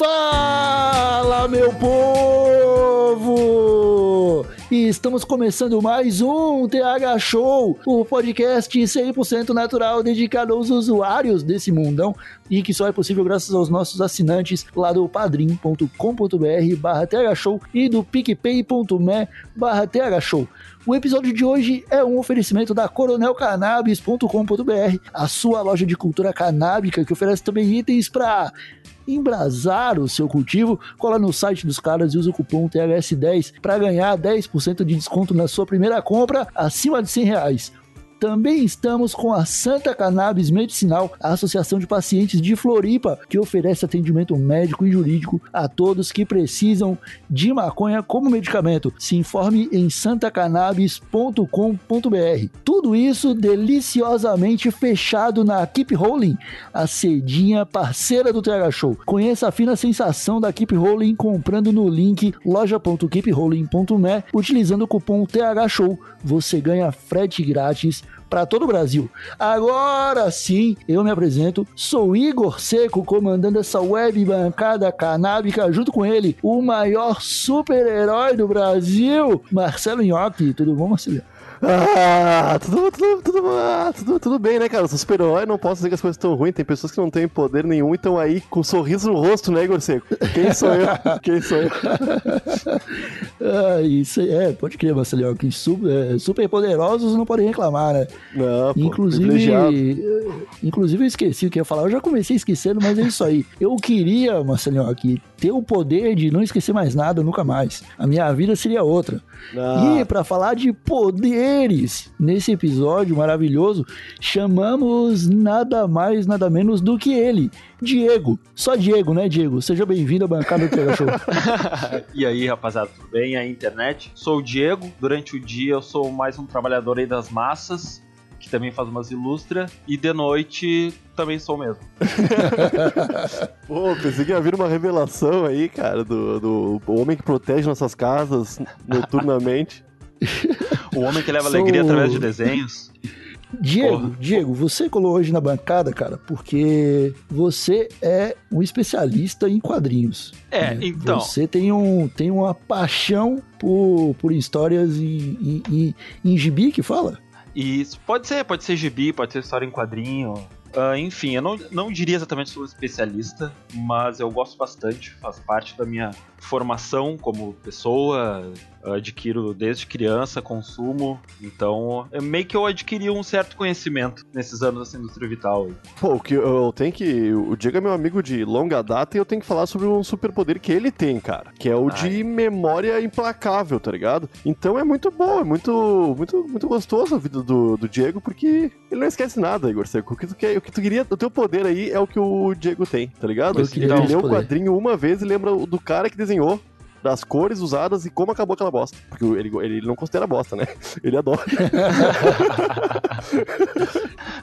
Fala, meu povo! E estamos começando mais um TH Show, o podcast 100% natural dedicado aos usuários desse mundão e que só é possível graças aos nossos assinantes lá do padrim.com.br barra thshow e do picpay.me barra thshow. O episódio de hoje é um oferecimento da coronelcannabis.com.br, a sua loja de cultura canábica que oferece também itens para embrasar o seu cultivo, cola no site dos caras e usa o cupom THS10 para ganhar 10% de desconto na sua primeira compra acima de 100 reais. Também estamos com a Santa Cannabis Medicinal, a Associação de Pacientes de Floripa, que oferece atendimento médico e jurídico a todos que precisam de maconha como medicamento. Se informe em santacannabis.com.br. Tudo isso deliciosamente fechado na Keep Rolling, a cedinha parceira do TH Show. Conheça a fina sensação da Keep Rolling comprando no link loja.keeprolling.me utilizando o cupom TH Show. Você ganha frete grátis para todo o Brasil. Agora sim, eu me apresento, sou Igor Seco, comandando essa web bancada canábica, junto com ele, o maior super-herói do Brasil, Marcelo Nhoque. Tudo bom, Marcelo? Ah, tudo, tudo, tudo, ah, tudo, tudo bem, né, cara? Eu sou super-herói, não posso dizer que as coisas estão ruins. Tem pessoas que não têm poder nenhum e estão aí com um sorriso no rosto, né, Igor Seco? Quem sou eu? Quem sou eu? ah, isso aí, é, pode crer, Marcelo, que super, é, super poderosos não podem reclamar, né? Não, pô, Inclusive, privilegiado. inclusive eu esqueci o que eu ia falar, eu já comecei esquecendo, mas é isso aí. Eu queria, Marcelinho, aqui ter o poder de não esquecer mais nada nunca mais. A minha vida seria outra. Ah. E para falar de nesse episódio maravilhoso, chamamos nada mais, nada menos do que ele, Diego. Só Diego, né, Diego? Seja bem-vindo à bancada do Tega Show. e aí, rapaziada, tudo bem? A internet. Sou o Diego. Durante o dia eu sou mais um trabalhador aí das massas, que também faz umas ilustra. E de noite também sou mesmo. Pô, pensei que ia vir uma revelação aí, cara, do, do homem que protege nossas casas noturnamente. O homem que leva Sou- alegria através de desenhos. Diego, Porra. Diego, você colou hoje na bancada, cara, porque você é um especialista em quadrinhos. É, né? então. Você tem, um, tem uma paixão por, por histórias em, em, em, em gibi que fala? E isso pode ser, pode ser gibi, pode ser história em quadrinho. Ah, enfim, eu não, não diria exatamente sou especialista, mas eu gosto bastante, faz parte da minha formação como pessoa, adquiro desde criança, consumo, então é meio que eu adquiri um certo conhecimento nesses anos da indústria vital. Pô, o que eu tenho que. O Diego é meu amigo de longa data e eu tenho que falar sobre um superpoder que ele tem, cara. Que é o de memória implacável, tá ligado? Então é muito bom, é muito, muito, muito gostoso a vida do, do Diego, porque ele não esquece nada, Igor Seco. O que tu quer, o que tu queria, o teu poder aí é o que o Diego tem, tá ligado? Eu queria ele lê o quadrinho uma vez e lembra do cara que desenhou. Das cores usadas e como acabou aquela bosta. Porque ele, ele não considera bosta, né? Ele adora.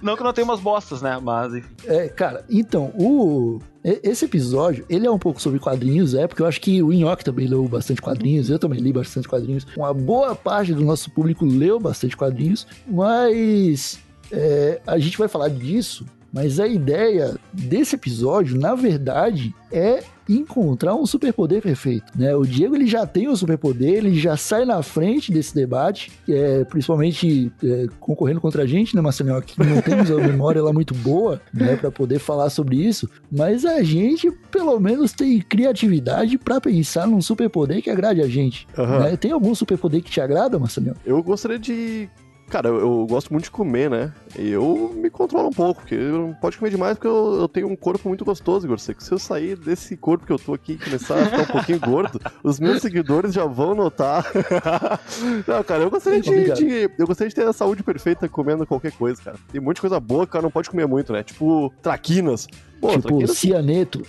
Não que não tenha umas bostas, né? Mas enfim. É, cara, então, o. Esse episódio, ele é um pouco sobre quadrinhos, é, porque eu acho que o Inhoque também leu bastante quadrinhos, eu também li bastante quadrinhos. Uma boa parte do nosso público leu bastante quadrinhos, mas é, a gente vai falar disso, mas a ideia desse episódio, na verdade, é encontrar um superpoder perfeito, né? O Diego ele já tem um superpoder, ele já sai na frente desse debate, é, principalmente é, concorrendo contra a gente, né, Marcelinho? Que não temos a memória lá muito boa, né, para poder falar sobre isso, mas a gente pelo menos tem criatividade para pensar num superpoder que agrade a gente. Aham. né? Tem algum superpoder que te agrada, Marcelinho? Eu gostaria de Cara, eu, eu gosto muito de comer, né? E eu me controlo um pouco, porque não pode comer demais, porque eu, eu tenho um corpo muito gostoso, Igor. Se eu sair desse corpo que eu tô aqui e começar a ficar um pouquinho gordo, os meus seguidores já vão notar. não, cara, eu gostaria de, de- Eu gostaria de ter a saúde perfeita comendo qualquer coisa, cara. Tem de coisa boa que o cara não pode comer muito, né? Tipo, traquinas. Pô, tipo, cianeto.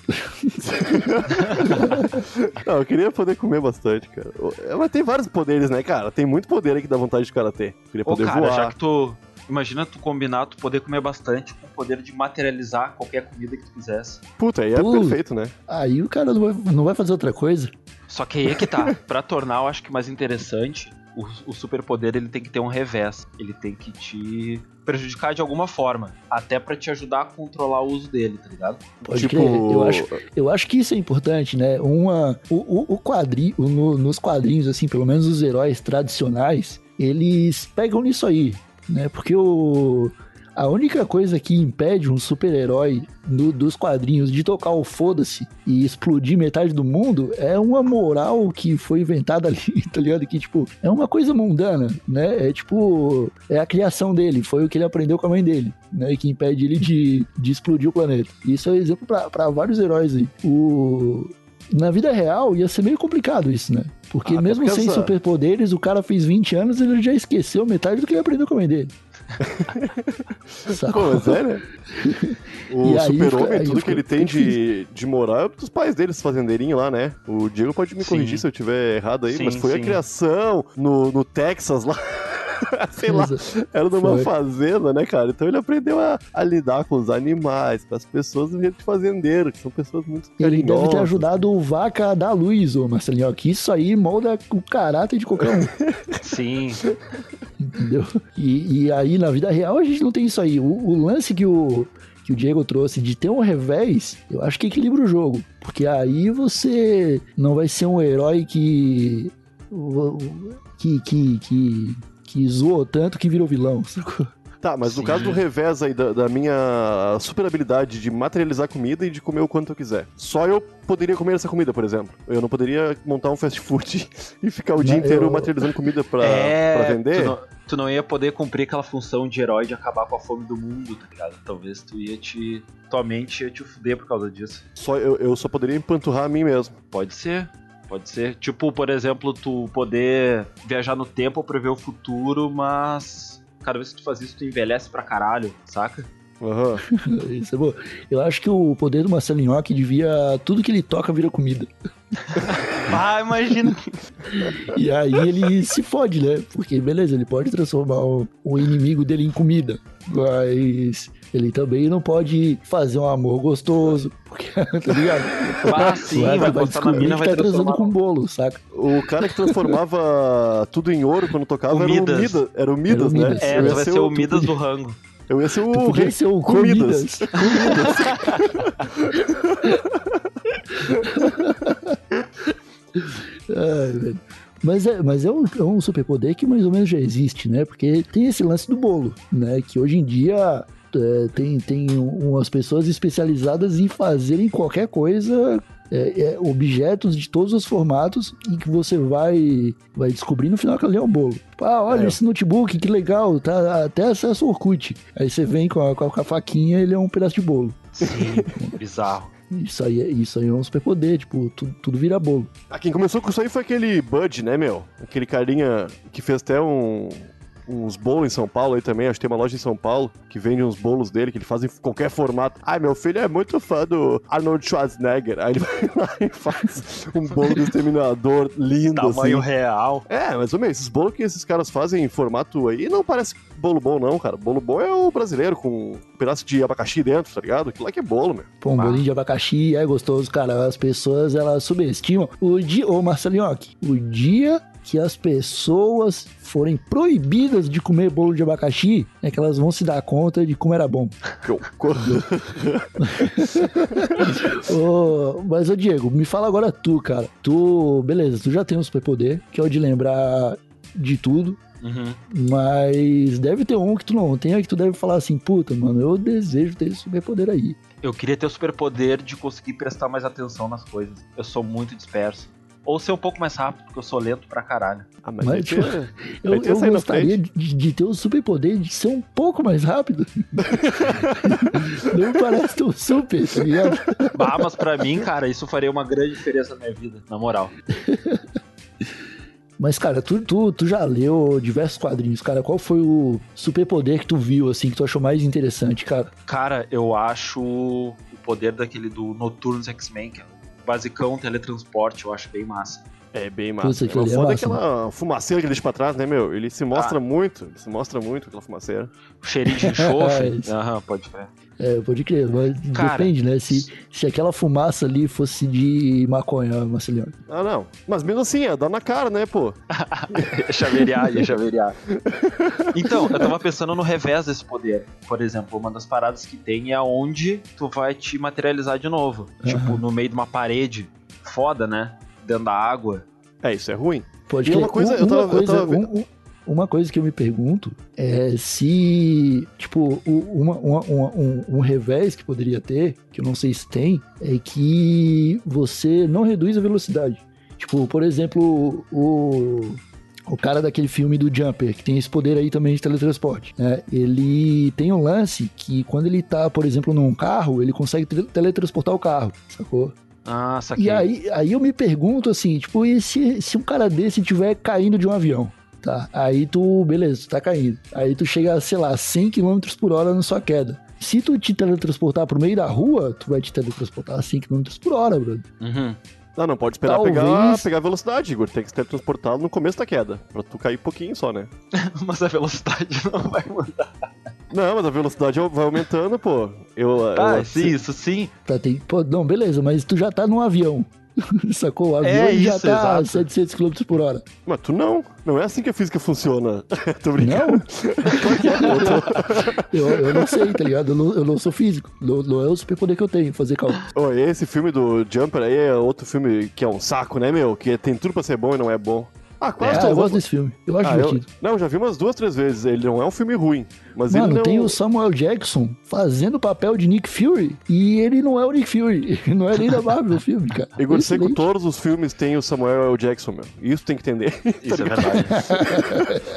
Não, eu queria poder comer bastante, cara. É, Mas tem vários poderes, né, cara? Tem muito poder aí que dá vontade de cara ter. Queria Ô, poder cara, voar. já que tu. Imagina tu combinar, tu poder comer bastante com o poder de materializar qualquer comida que tu quisesse. Puta, aí é Pô. perfeito, né? Aí o cara não vai, não vai fazer outra coisa. Só que aí é que tá. pra tornar, eu acho que mais interessante, o, o superpoder ele tem que ter um revés. Ele tem que te prejudicar de alguma forma. Até pra te ajudar a controlar o uso dele, tá ligado? Pode tipo, crer. Eu acho, eu acho que isso é importante, né? Uma, o, o, o quadrinho, no- nos quadrinhos, assim, pelo menos os heróis tradicionais, eles pegam nisso aí, né? Porque o, a única coisa que impede um super-herói no- dos quadrinhos de tocar o foda-se e explodir metade do mundo é uma moral que foi inventada ali, tá ligado? Que, tipo, é uma coisa mundana, né? É tipo, é a criação dele, foi o que ele aprendeu com a mãe dele, né? Que impede ele de, de explodir o planeta. Isso é um exemplo pra- pra vários heróis aí. O... Na vida real ia ser meio complicado isso, né? Porque Ah, mesmo sem essa- superpoderes, o cara fez 20 anos e ele já esqueceu metade do que ele aprendeu com a mãe dele. Pô, mas é, né? O super-homem, tudo que ele tem de, de moral é dos pais deles, fazendeirinho lá, né? O Diego pode me Sim. corrigir se eu tiver errado aí, Sim, mas foi a sim. criação no, no Texas lá. Sei lá, era numa Foi. fazenda, né, cara? Então ele aprendeu a, a lidar com os animais, com as pessoas do jeito de fazendeiro, que são pessoas muito Ele deve ter ajudado o Vaca a dar luz, ô Marcelinho. Que isso aí molda o caráter de qualquer um. Sim. entendeu? E, e aí, na vida real, a gente não tem isso aí. O, o lance que o, que o Diego trouxe de ter um revés, eu acho que equilibra o jogo. Porque aí você não vai ser um herói que. que. que. que, que zoou tanto que virou vilão, sacou? Tá, mas no Sim. caso do revés aí, da, da minha super habilidade de materializar comida e de comer o quanto eu quiser. Só eu poderia comer essa comida, por exemplo. Eu não poderia montar um fast food e ficar o dia Não, inteiro eu- materializando comida pra, é, pra vender. Tu não, tu não ia poder cumprir aquela função de herói de acabar com a fome do mundo, tá ligado? Talvez tu ia te. Tua mente ia te fuder por causa disso. Só, eu, eu só poderia empanturrar a mim mesmo. Pode ser. Pode ser. Tipo, por exemplo, tu poder viajar no tempo ou prever o futuro, mas. Cada vez que tu faz isso, tu envelhece pra caralho, saca? Aham. Isso é bom. Eu acho que o poder do Marcelo Nhoque devia. Tudo que ele toca vira comida. Ah, imagina. E aí ele se fode, né? Porque, beleza, ele pode transformar o, o inimigo dele em comida. Mas ele também não pode fazer um amor gostoso. Porque, tá ligado? Ah, sim, vai na descobrir mina, que vai tá transando transformar. com bolo, saca? O cara que transformava tudo em ouro quando tocava O era o Midas. Midas. Era o Midas, Era o né? Midas. É, tu ia vai ser ser o Midas podia- do rango. Eu ia ser o Tu podia rei ser o Comidas. Comidas. Ai, velho. Mas é, mas é um, é um superpoder que mais ou menos já existe, né? Porque tem esse lance do bolo, né? Que hoje em dia é, tem, tem umas pessoas especializadas em fazerem qualquer coisa, é, é, objetos de todos os formatos, e que você vai, vai descobrir no final que ali é um bolo. Ah, olha É. esse notebook, que legal, tá até acesso ao Orkut. Aí você vem com a, com a faquinha, ele é um pedaço de bolo. Sim, bizarro. Isso aí, é- isso aí é um superpoder, tipo, tudo, tudo vira bolo. Ah, quem começou com isso aí foi aquele Bud, né, meu? Aquele carinha que fez até um, uns bolos em São Paulo aí também. Acho que tem uma loja em São Paulo que vende uns bolos dele, que ele faz em qualquer formato. Ai, meu filho é muito fã do Arnold Schwarzenegger. Aí ele vai lá e faz um bolo do exterminador lindo, Tamanho assim. real. É, mas, ô, meu, esses bolos que esses caras fazem em formato aí não parece bolo bom, não, cara. Bolo bom é o brasileiro com um pedaço de abacaxi dentro, tá ligado? Aquilo lá que é bolo, meu. Pô, um Ah. bolinho de abacaxi é gostoso, cara. As pessoas, elas subestimam. O dia, ô Marcelinhoque, o dia que as pessoas forem proibidas de comer bolo de abacaxi, é que elas vão se dar conta de como era bom. Ô, mas, ô Diego, me fala agora tu, cara. Tu, beleza, tu já tem um superpoder, que é o de lembrar de tudo. Uhum. Mas deve ter um que tu não tenha, que tu deve falar assim, puta, mano, eu desejo ter esse superpoder aí. Eu queria ter o superpoder de conseguir prestar mais atenção nas coisas. Eu sou muito disperso. Ou ser um pouco mais rápido, porque eu sou lento pra caralho. Ah, mas, Mas, tipo, Eu, eu sair na gostaria de, de ter o superpoder de ser um pouco mais rápido. Não parece tão super, tá ligado? Bah, mas pra mim, cara, isso faria uma grande diferença na minha vida, na moral. Mas, cara, tu, tu, tu já leu diversos quadrinhos, cara. Qual foi o superpoder que tu viu, assim, que tu achou mais interessante, cara? Cara, eu acho o poder daquele do Noturnos X-Men, que é o basicão teletransporte, eu acho bem massa. É bem massa. aquilo O ali é foda é massa, aquela fumaceira que ele deixa pra trás, né, meu? Ele se mostra Ah. muito, ele se mostra muito aquela fumaceira. O cheirinho de enxofre. Isso. Aham, pode crer. É, pode crer, mas Cara, depende, né? Se, se aquela fumaça ali fosse de maconha, Marceliano. Ah, não. Mas mesmo assim, é dar na cara, né, pô? Ia chaveirar, ia chaveirar. Então, eu tava pensando no revés desse poder. Por exemplo, uma das paradas que tem é aonde tu vai te materializar de novo. Tipo, no meio de uma parede. Foda, né? Dentro da água. É, isso é ruim. Pode E crer. uma coisa, Um- eu tava- uma eu coisa, tava vendo- um- um- uma coisa que eu me pergunto é se, tipo, uma, uma- uma- um, um revés que poderia ter, que eu não sei se tem, é que você não reduz a velocidade. Tipo, por exemplo, o, o cara daquele filme do Jumper, que tem esse poder aí também de teletransporte, né? Ele tem um lance que quando ele tá, por exemplo, num carro, ele consegue tele- teletransportar o carro, sacou? Ah, saquei. E aí, aí eu me pergunto assim, tipo, e se, se um cara desse estiver caindo de um avião? Tá, aí tu, beleza, tu tá caindo. Aí tu chega, sei lá, 100 km por hora na sua queda. Se tu te teletransportar pro meio da rua, tu vai te teletransportar a 100 km por hora, brother. Uhum. Não, não pode esperar Talvez- pegar, pegar velocidade, Igor. Tem que ser transportado no começo da queda. Pra tu cair pouquinho só, né? Mas a velocidade não vai mudar. Não, mas a velocidade vai aumentando, pô. Eu, Ah, eu- sim, isso sim. Pra ter, pô, não, beleza, mas tu já tá num avião. Sacou? O avião É já isso, tá a exato. 700 km por hora. Mas tu não. Não é assim que a física funciona. Tô brincando. Não? eu, eu não sei, tá ligado? Eu não, eu não sou físico. Não, não é o superpoder que eu tenho, fazer cálculo. Ô, esse filme do Jumper aí é outro filme que é um saco, né, meu? Que tem tudo pra ser bom e não é bom. Ah, quase Ah, eu gosto desse filme. Eu acho Ah, eu, divertido. não, já vi umas duas, três vezes. Ele não é um filme ruim. Mas Mano, ele não... tem o Samuel Jackson fazendo o papel de Nick Fury e ele não é o Nick Fury. Não é nem da Marvel o filme, cara. Igor Seco, Excelente. todos os filmes tem o Samuel L. Jackson, meu. Isso tem que entender. Isso é verdade.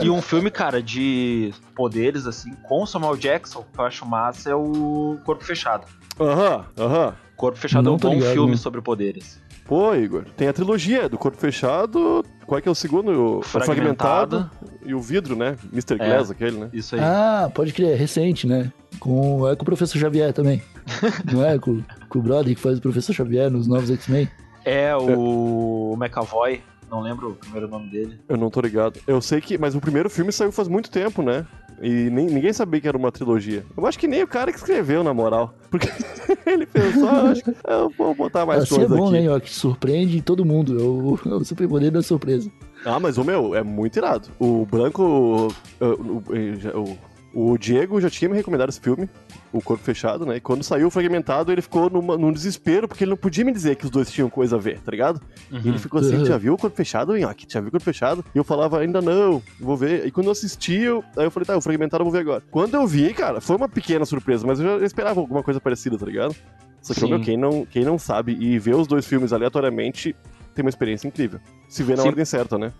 e um filme, cara, de poderes, assim, com o Samuel Jackson, que eu acho massa, é o Corpo Fechado. Aham, aham. Corpo Fechado Não é um bom ligado, filme não. sobre poderes. Pô, Igor, tem a trilogia do Corpo Fechado. Qual é que é o segundo? O Fragmentado. Fragmentado. E o vidro, né? Mr. É. Glass, aquele, né? Isso aí. Ah, pode crer, é recente, né? Com, é com o Professor Xavier também. não é? Com, com o brother que faz o Professor Xavier nos novos X-Men. É o McAvoy, não lembro o primeiro nome dele. Eu não tô ligado. Eu sei que. Mas o primeiro filme saiu faz muito tempo, né? E nem, ninguém sabia que era uma trilogia. Eu acho que nem o cara que escreveu, na moral. Porque ele pensou, ah, acho que eu vou botar mais assim é coisa bom, aqui. né, ó, que surpreende todo mundo. É o, é o superpoder da surpresa. Ah, mas o meu, é muito irado. O Branco. uh, O, o, o Diego já tinha me recomendado esse filme, O Corpo Fechado, né? E quando saiu o fragmentado, ele ficou numa, num desespero, porque ele não podia me dizer que os dois tinham coisa a ver, tá ligado? E ele ficou assim, Uhum. já viu o Corpo Fechado, Nhoque? Já viu o Corpo Fechado? E eu falava, ainda não, vou ver. E quando eu assisti, eu, aí eu falei, tá, o fragmentado eu vou ver agora. Quando eu vi, cara, foi uma pequena surpresa, mas eu já esperava alguma coisa parecida, tá ligado? Só que, meu, quem não, quem não sabe e vê os dois filmes aleatoriamente, tem uma experiência incrível. Se vê na Sim. ordem certa, né?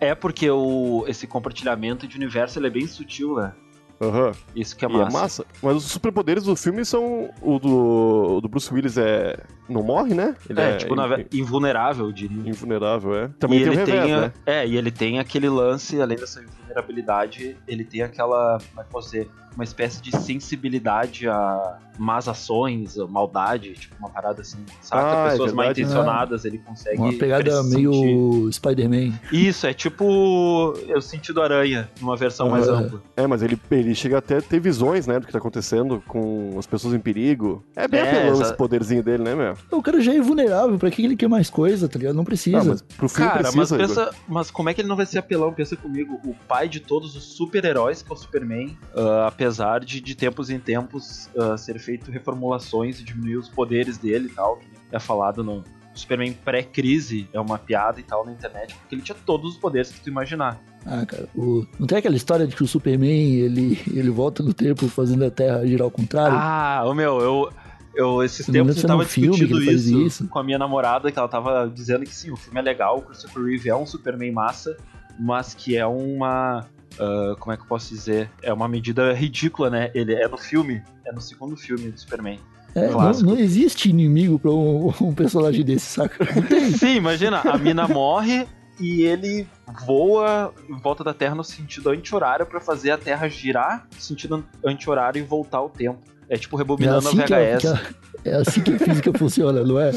É porque o, esse compartilhamento de universo é bem sutil, né? Aham. Isso que é E massa. é massa. Mas os superpoderes do filme são. O do, o do Bruce Willis é. Não morre, né? Ele É, tipo, na ve- invulnerável, eu diria. invulnerável, é. Também e tem o ele revés, tem, né? É, e ele tem aquele lance, além dessa vulnerabilidade, ele tem aquela, como é que posso dizer, uma espécie de sensibilidade a más ações, a maldade, tipo uma parada assim, saca? Ah, é Pessoas mal verdade. intencionadas, ele consegue Uma pegada meio Spider-Man. Isso, é tipo é o sentido aranha, numa versão mais ampla. É, mas ele, ele chega até a ter visões, né, do que tá acontecendo com as pessoas em perigo. É bem É, apelão essa- esse poderzinho dele, né, meu? O cara já é vulnerável, pra que ele quer mais coisa, tá ligado? Não precisa. Ah, mas pro filme Cara, precisa, mas Igor. pensa, mas como é que ele não vai ser apelão? Pensa comigo, o pai de todos os super-heróis, que é o Superman, ah, apesar de de tempos em tempos ah, ser feito reformulações e diminuir os poderes dele e tal, que é falado no Superman pré-crise, é uma piada e tal na internet, porque ele tinha todos os poderes que tu imaginar. Ah, cara, o- não tem aquela história de que o Superman, ele, ele volta no tempo fazendo a Terra girar ao contrário? Ah, o meu, eu Eu, esses Eu tempos eu tava discutindo isso, isso. com a minha namorada, que ela tava dizendo que sim, o filme é legal, o Christopher Reeve é um Superman massa, mas que é uma. Ah, como é que eu posso dizer? É uma medida ridícula, né? Ele é no filme, é no segundo filme do Superman. É, não, não existe inimigo pra um, um personagem desse, saca? Sim, imagina, a mina morre e ele voa em volta da Terra no sentido anti-horário pra fazer a Terra girar no sentido anti-horário e voltar ao tempo. É tipo É rebobinando assim a que, a, VHS. que a- é assim que a física funciona, não é?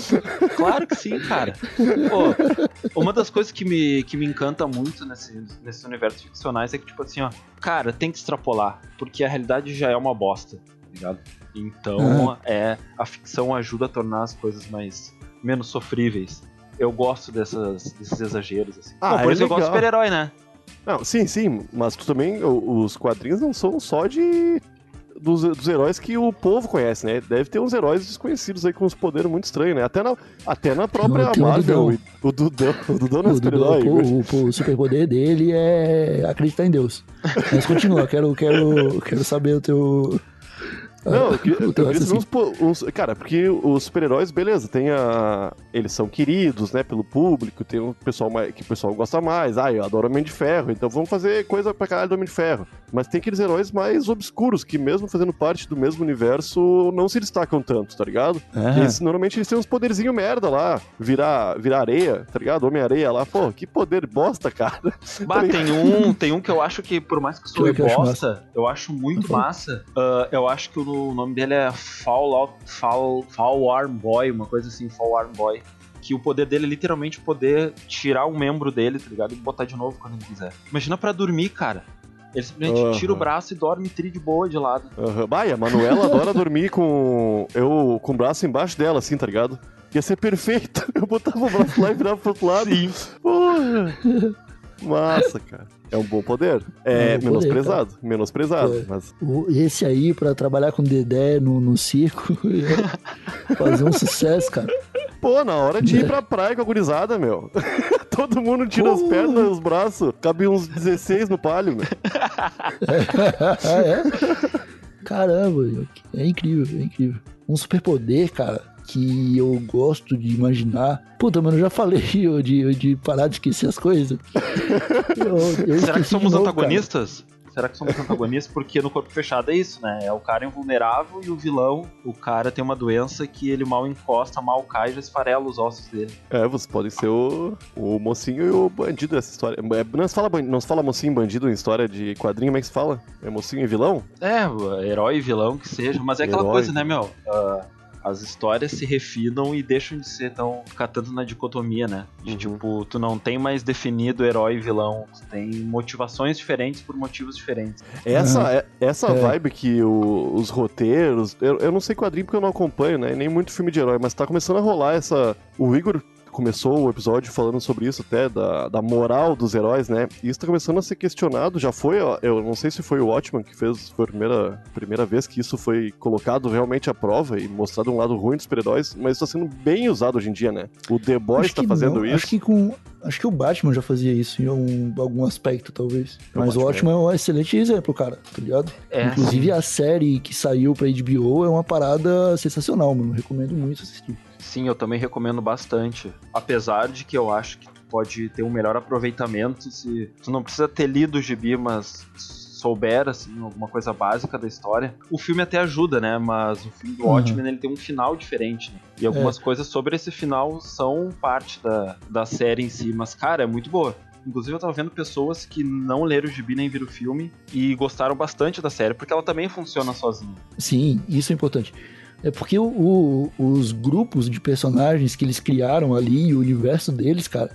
Claro que sim, cara. Pô, uma das coisas que me, que me encanta muito nesse, nesse universo ficcionais é que, tipo assim, ó, cara, tem que extrapolar, porque a realidade já é uma bosta, tá ligado? Então, é, a ficção ajuda a tornar as coisas mais menos sofríveis. Eu gosto dessas, desses exageros, assim. Ah, Pô, por é isso eu gosto de legal. super-herói, né? Não, sim, sim, mas tu também, os quadrinhos não são só de. Dos, dos heróis que o povo conhece, né? Deve ter uns heróis desconhecidos aí com uns poderes muito estranhos, né? Até na, até na própria o Marvel. Dudão. O Dudão. O Dudão não é O, super-herói. o, pô, o superpoder dele é acreditar em Deus. Mas continua, quero, quero, quero saber o teu. Não, eu queria, eu queria saber uns, po- uns- Cara, porque os super-heróis, beleza, tem a. Eles são queridos, né, pelo público, tem um pessoal mais, que o pessoal gosta mais. Ah, eu adoro Homem de Ferro, então vamos fazer coisa pra caralho do Homem de Ferro. Mas tem aqueles heróis mais obscuros, que mesmo fazendo parte do mesmo universo, não se destacam tanto, tá ligado? Ah, Eles, normalmente eles têm uns poderzinhos merda lá, virar, virar areia, tá ligado? Homem-areia lá, pô, que poder bosta, cara. Bah, tem um, tem um que eu acho que, por mais que acho bosta, eu acho muito Uhum. massa. Ah, eu acho que o nome dele é Fallout, Fall, Fall Arm Boy, uma coisa assim, Fall Arm Boy. Que o poder dele é literalmente poder tirar um membro dele, tá ligado? E botar de novo quando ele quiser. Imagina pra dormir, cara. Ele simplesmente Aham. tira o braço e dorme tri de boa de lado. Uhum. Bah, a Manuela adora dormir com. Eu com o braço embaixo dela, assim, tá ligado? Ia ser perfeito. Eu botava o braço lá e virava pro outro lado. Sim. Porra. Massa, cara. É um bom poder. É, É um bom poder, menosprezado. Menosprezado. É. Mas. o- esse aí, pra trabalhar com Dedé no, no circo, fazer um sucesso, cara. Pô, na hora de ir pra praia com a gurizada, meu. Todo mundo tira as pernas, os braços. Cabe uns 16 no palio, meu. É? Caramba, é incrível, é incrível. Um superpoder, cara, que eu gosto de imaginar. Puta, mano, eu já falei ó, de, de parar de esquecer as coisas. Eu- eu Será que somos novo, antagonistas? Será que somos antagonistas? Porque no corpo fechado é isso, né? É o cara invulnerável e o vilão, o cara tem uma doença que ele mal encosta, mal cai e já esfarela os ossos dele. É, vocês podem ser o, o mocinho e o bandido dessa história. É, Não se, fala, não se fala mocinho e bandido em história de quadrinho, como é que se fala? É mocinho e vilão? É, herói e vilão que seja, mas é aquela Herói. coisa, né, meu? Ah, as histórias se refinam e deixam de ser tão. ficar tanto na dicotomia, né? De Uhum. tipo, tu não tem mais definido herói e vilão, tu tem motivações diferentes por motivos diferentes. Essa, é, essa É. vibe que o- os roteiros. Eu, eu não sei quadrinho porque eu não acompanho, né? Nem muito filme de herói, mas tá começando a rolar essa. O Igor começou o episódio falando sobre isso até, da, da moral dos heróis, né? E isso tá começando a ser questionado. Já foi, ó, eu não sei se foi o Watchman que fez, foi a primeira, primeira vez que isso foi colocado realmente à prova e mostrado um lado ruim dos super-heróis, mas está sendo bem usado hoje em dia, né? O The Boys Acho tá fazendo não, isso. Acho que com. Acho que o Batman já fazia isso em algum, algum aspecto, talvez. O Mas o Batman Batman é um excelente exemplo, cara, tá ligado? É, Inclusive a série que saiu pra HBO é uma parada sensacional, mano. Recomendo muito assistir. Sim, eu também recomendo bastante. Apesar de que eu acho que pode ter um melhor aproveitamento se tu não precisa ter lido o gibi, mas souber assim alguma coisa básica da história. O filme até ajuda, né? Mas o filme do Uhum. Watchmen ele tem um final diferente. Né? E algumas coisas sobre esse final são parte da, da série em si. Mas cara, é muito boa. Inclusive, eu tava vendo pessoas que não leram o gibi nem viram o filme e gostaram bastante da série, porque ela também funciona sozinha. Sim, isso é importante. É porque o- o- os grupos de personagens que eles criaram ali, o universo deles, cara,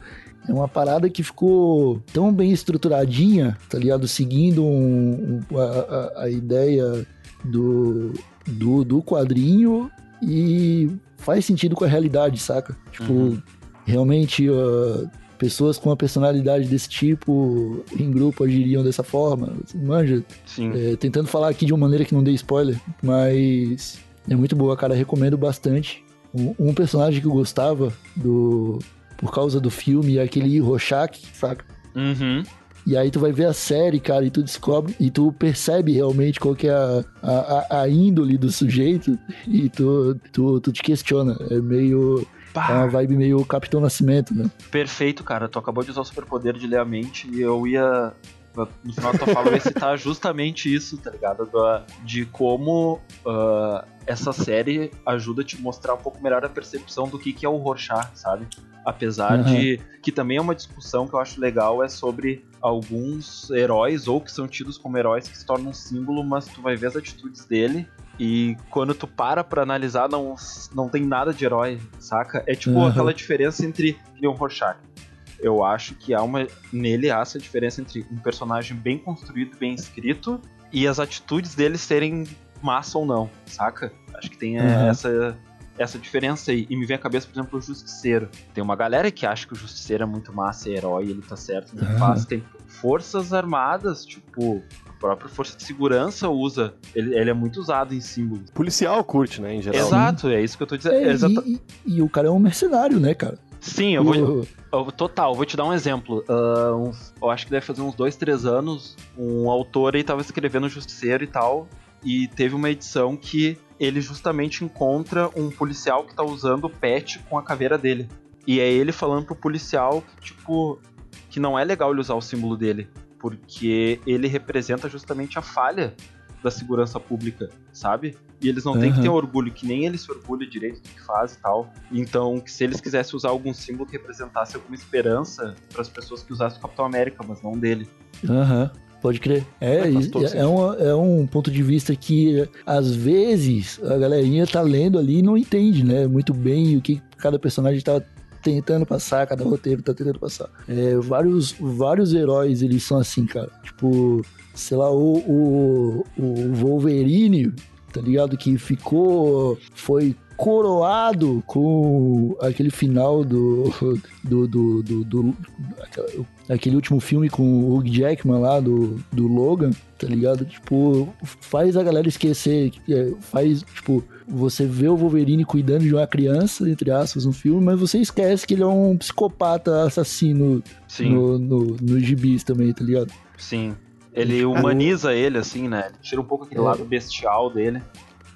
é uma parada que ficou tão bem estruturadinha, tá ligado? Seguindo um- um- a, a- ideia do, do, do quadrinho e faz sentido com a realidade, saca? Tipo, Uhum. realmente ah, pessoas com uma personalidade desse tipo em grupo agiriam dessa forma. Manja, Sim. é, tentando falar aqui de uma maneira que não dê spoiler, mas é muito boa, cara. Recomendo bastante. Um, personagem que eu gostava do por causa do filme é aquele Rorschach, saca? Uhum. E aí tu vai ver a série, cara, e tu descobre, e tu percebe realmente qual que é a, a, a índole do sujeito, e tu, tu, tu te questiona. É meio. É uma vibe meio Capitão Nascimento, né? Perfeito, cara. Tu acabou de usar o superpoder de ler a mente e eu ia. No final da tua fala, ia citar justamente isso, tá ligado? Da- De como ah, essa série ajuda a te mostrar um pouco melhor a percepção do que, que é o Rorschach, sabe? Apesar Uhum. de que também é uma discussão que eu acho legal, é sobre alguns heróis, ou que são tidos como heróis, que se tornam um símbolo, mas tu vai ver as atitudes dele e quando tu para pra analisar, não, não tem nada de herói, saca? É tipo Uhum. aquela diferença entre o Rorschach. Eu acho que há uma. Nele há essa diferença entre um personagem bem construído, bem escrito, e as atitudes dele serem massa ou não, saca? Acho que tem Uhum. essa, essa diferença aí. E me vem à cabeça, por exemplo, o Justiceiro. Tem uma galera que acha que o Justiceiro é muito massa, é herói, ele tá certo, ele Uhum. faz. Tem forças armadas, tipo. A própria Força de Segurança usa. Ele, ele é muito usado em símbolos. Policial curte, né, em geral. Exato, é isso que eu tô dizendo. É, Exata- e, e- e o cara é um mercenário, né, cara? Sim, eu vou, Eu- Total, vou te dar um exemplo. Ah, uns- eu acho que deve fazer uns dois, três anos, um autor aí tava escrevendo o Justiceiro e tal, e teve uma edição que ele justamente encontra um policial que tá usando o pet com a caveira dele. E é ele falando pro policial, tipo, que não é legal ele usar o símbolo dele, porque ele representa justamente a falha da segurança pública, sabe? E eles não têm que ter orgulho, que nem eles se orgulham direito do que faz e tal. Então, que se eles quisessem usar algum símbolo que representasse alguma esperança para as pessoas que usassem o Capitão América, mas não dele. Aham. Pode crer. É, É, é, uma- é um ponto de vista que, às vezes, a galerinha tá lendo ali e não entende, né? Muito bem o que cada personagem tá tentando passar, cada roteiro tá tentando passar. É, vários, vários heróis, eles são assim, cara. Tipo, sei lá, o, o, o Wolverine, tá ligado? Que ficou, foi coroado com aquele final do, do, do, do, do- aquele último filme com o Hugh Jackman lá, do, do Logan, tá ligado? Tipo, faz a galera esquecer, é, faz, tipo, você vê o Wolverine cuidando de uma criança, entre aspas, no filme, mas você esquece que ele é um psicopata assassino Sim, no, no, nos gibis também, tá ligado? sim. Ele humaniza ele, assim, né? Ele tira um pouco aquele É. lado bestial dele.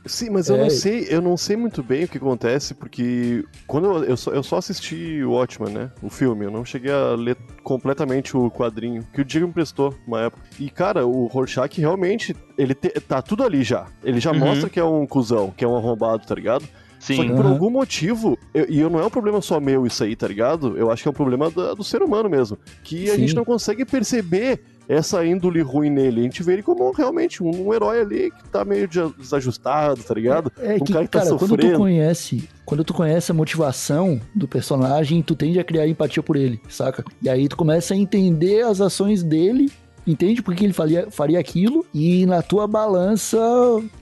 Sim, mas eu É. não sei, eu não sei muito bem o que acontece, porque quando eu, eu, só, eu só assisti o Watchmen, né? O filme, eu não cheguei a ler completamente o quadrinho, que o Diego me prestou uma época. E, cara, o Rorschach realmente, ele te- tá tudo ali já. Ele já Uhum. mostra que é um cuzão, que é um arrombado, tá ligado? Só que Sim, por Aham. algum motivo, eu- e eu não é um problema só meu isso aí, tá ligado? Eu acho que é um problema da- do ser humano mesmo. Que a Sim. gente não consegue perceber essa índole ruim nele. A gente vê ele como realmente um, um herói ali que tá meio de- desajustado, tá ligado? É Um que, cara cara, que tá quando tu sofrendo. conhece, quando tu conhece a motivação do personagem, tu tende a criar empatia por ele, saca? E aí tu começa a entender as ações dele, entende por que ele faria, faria aquilo, e na tua balança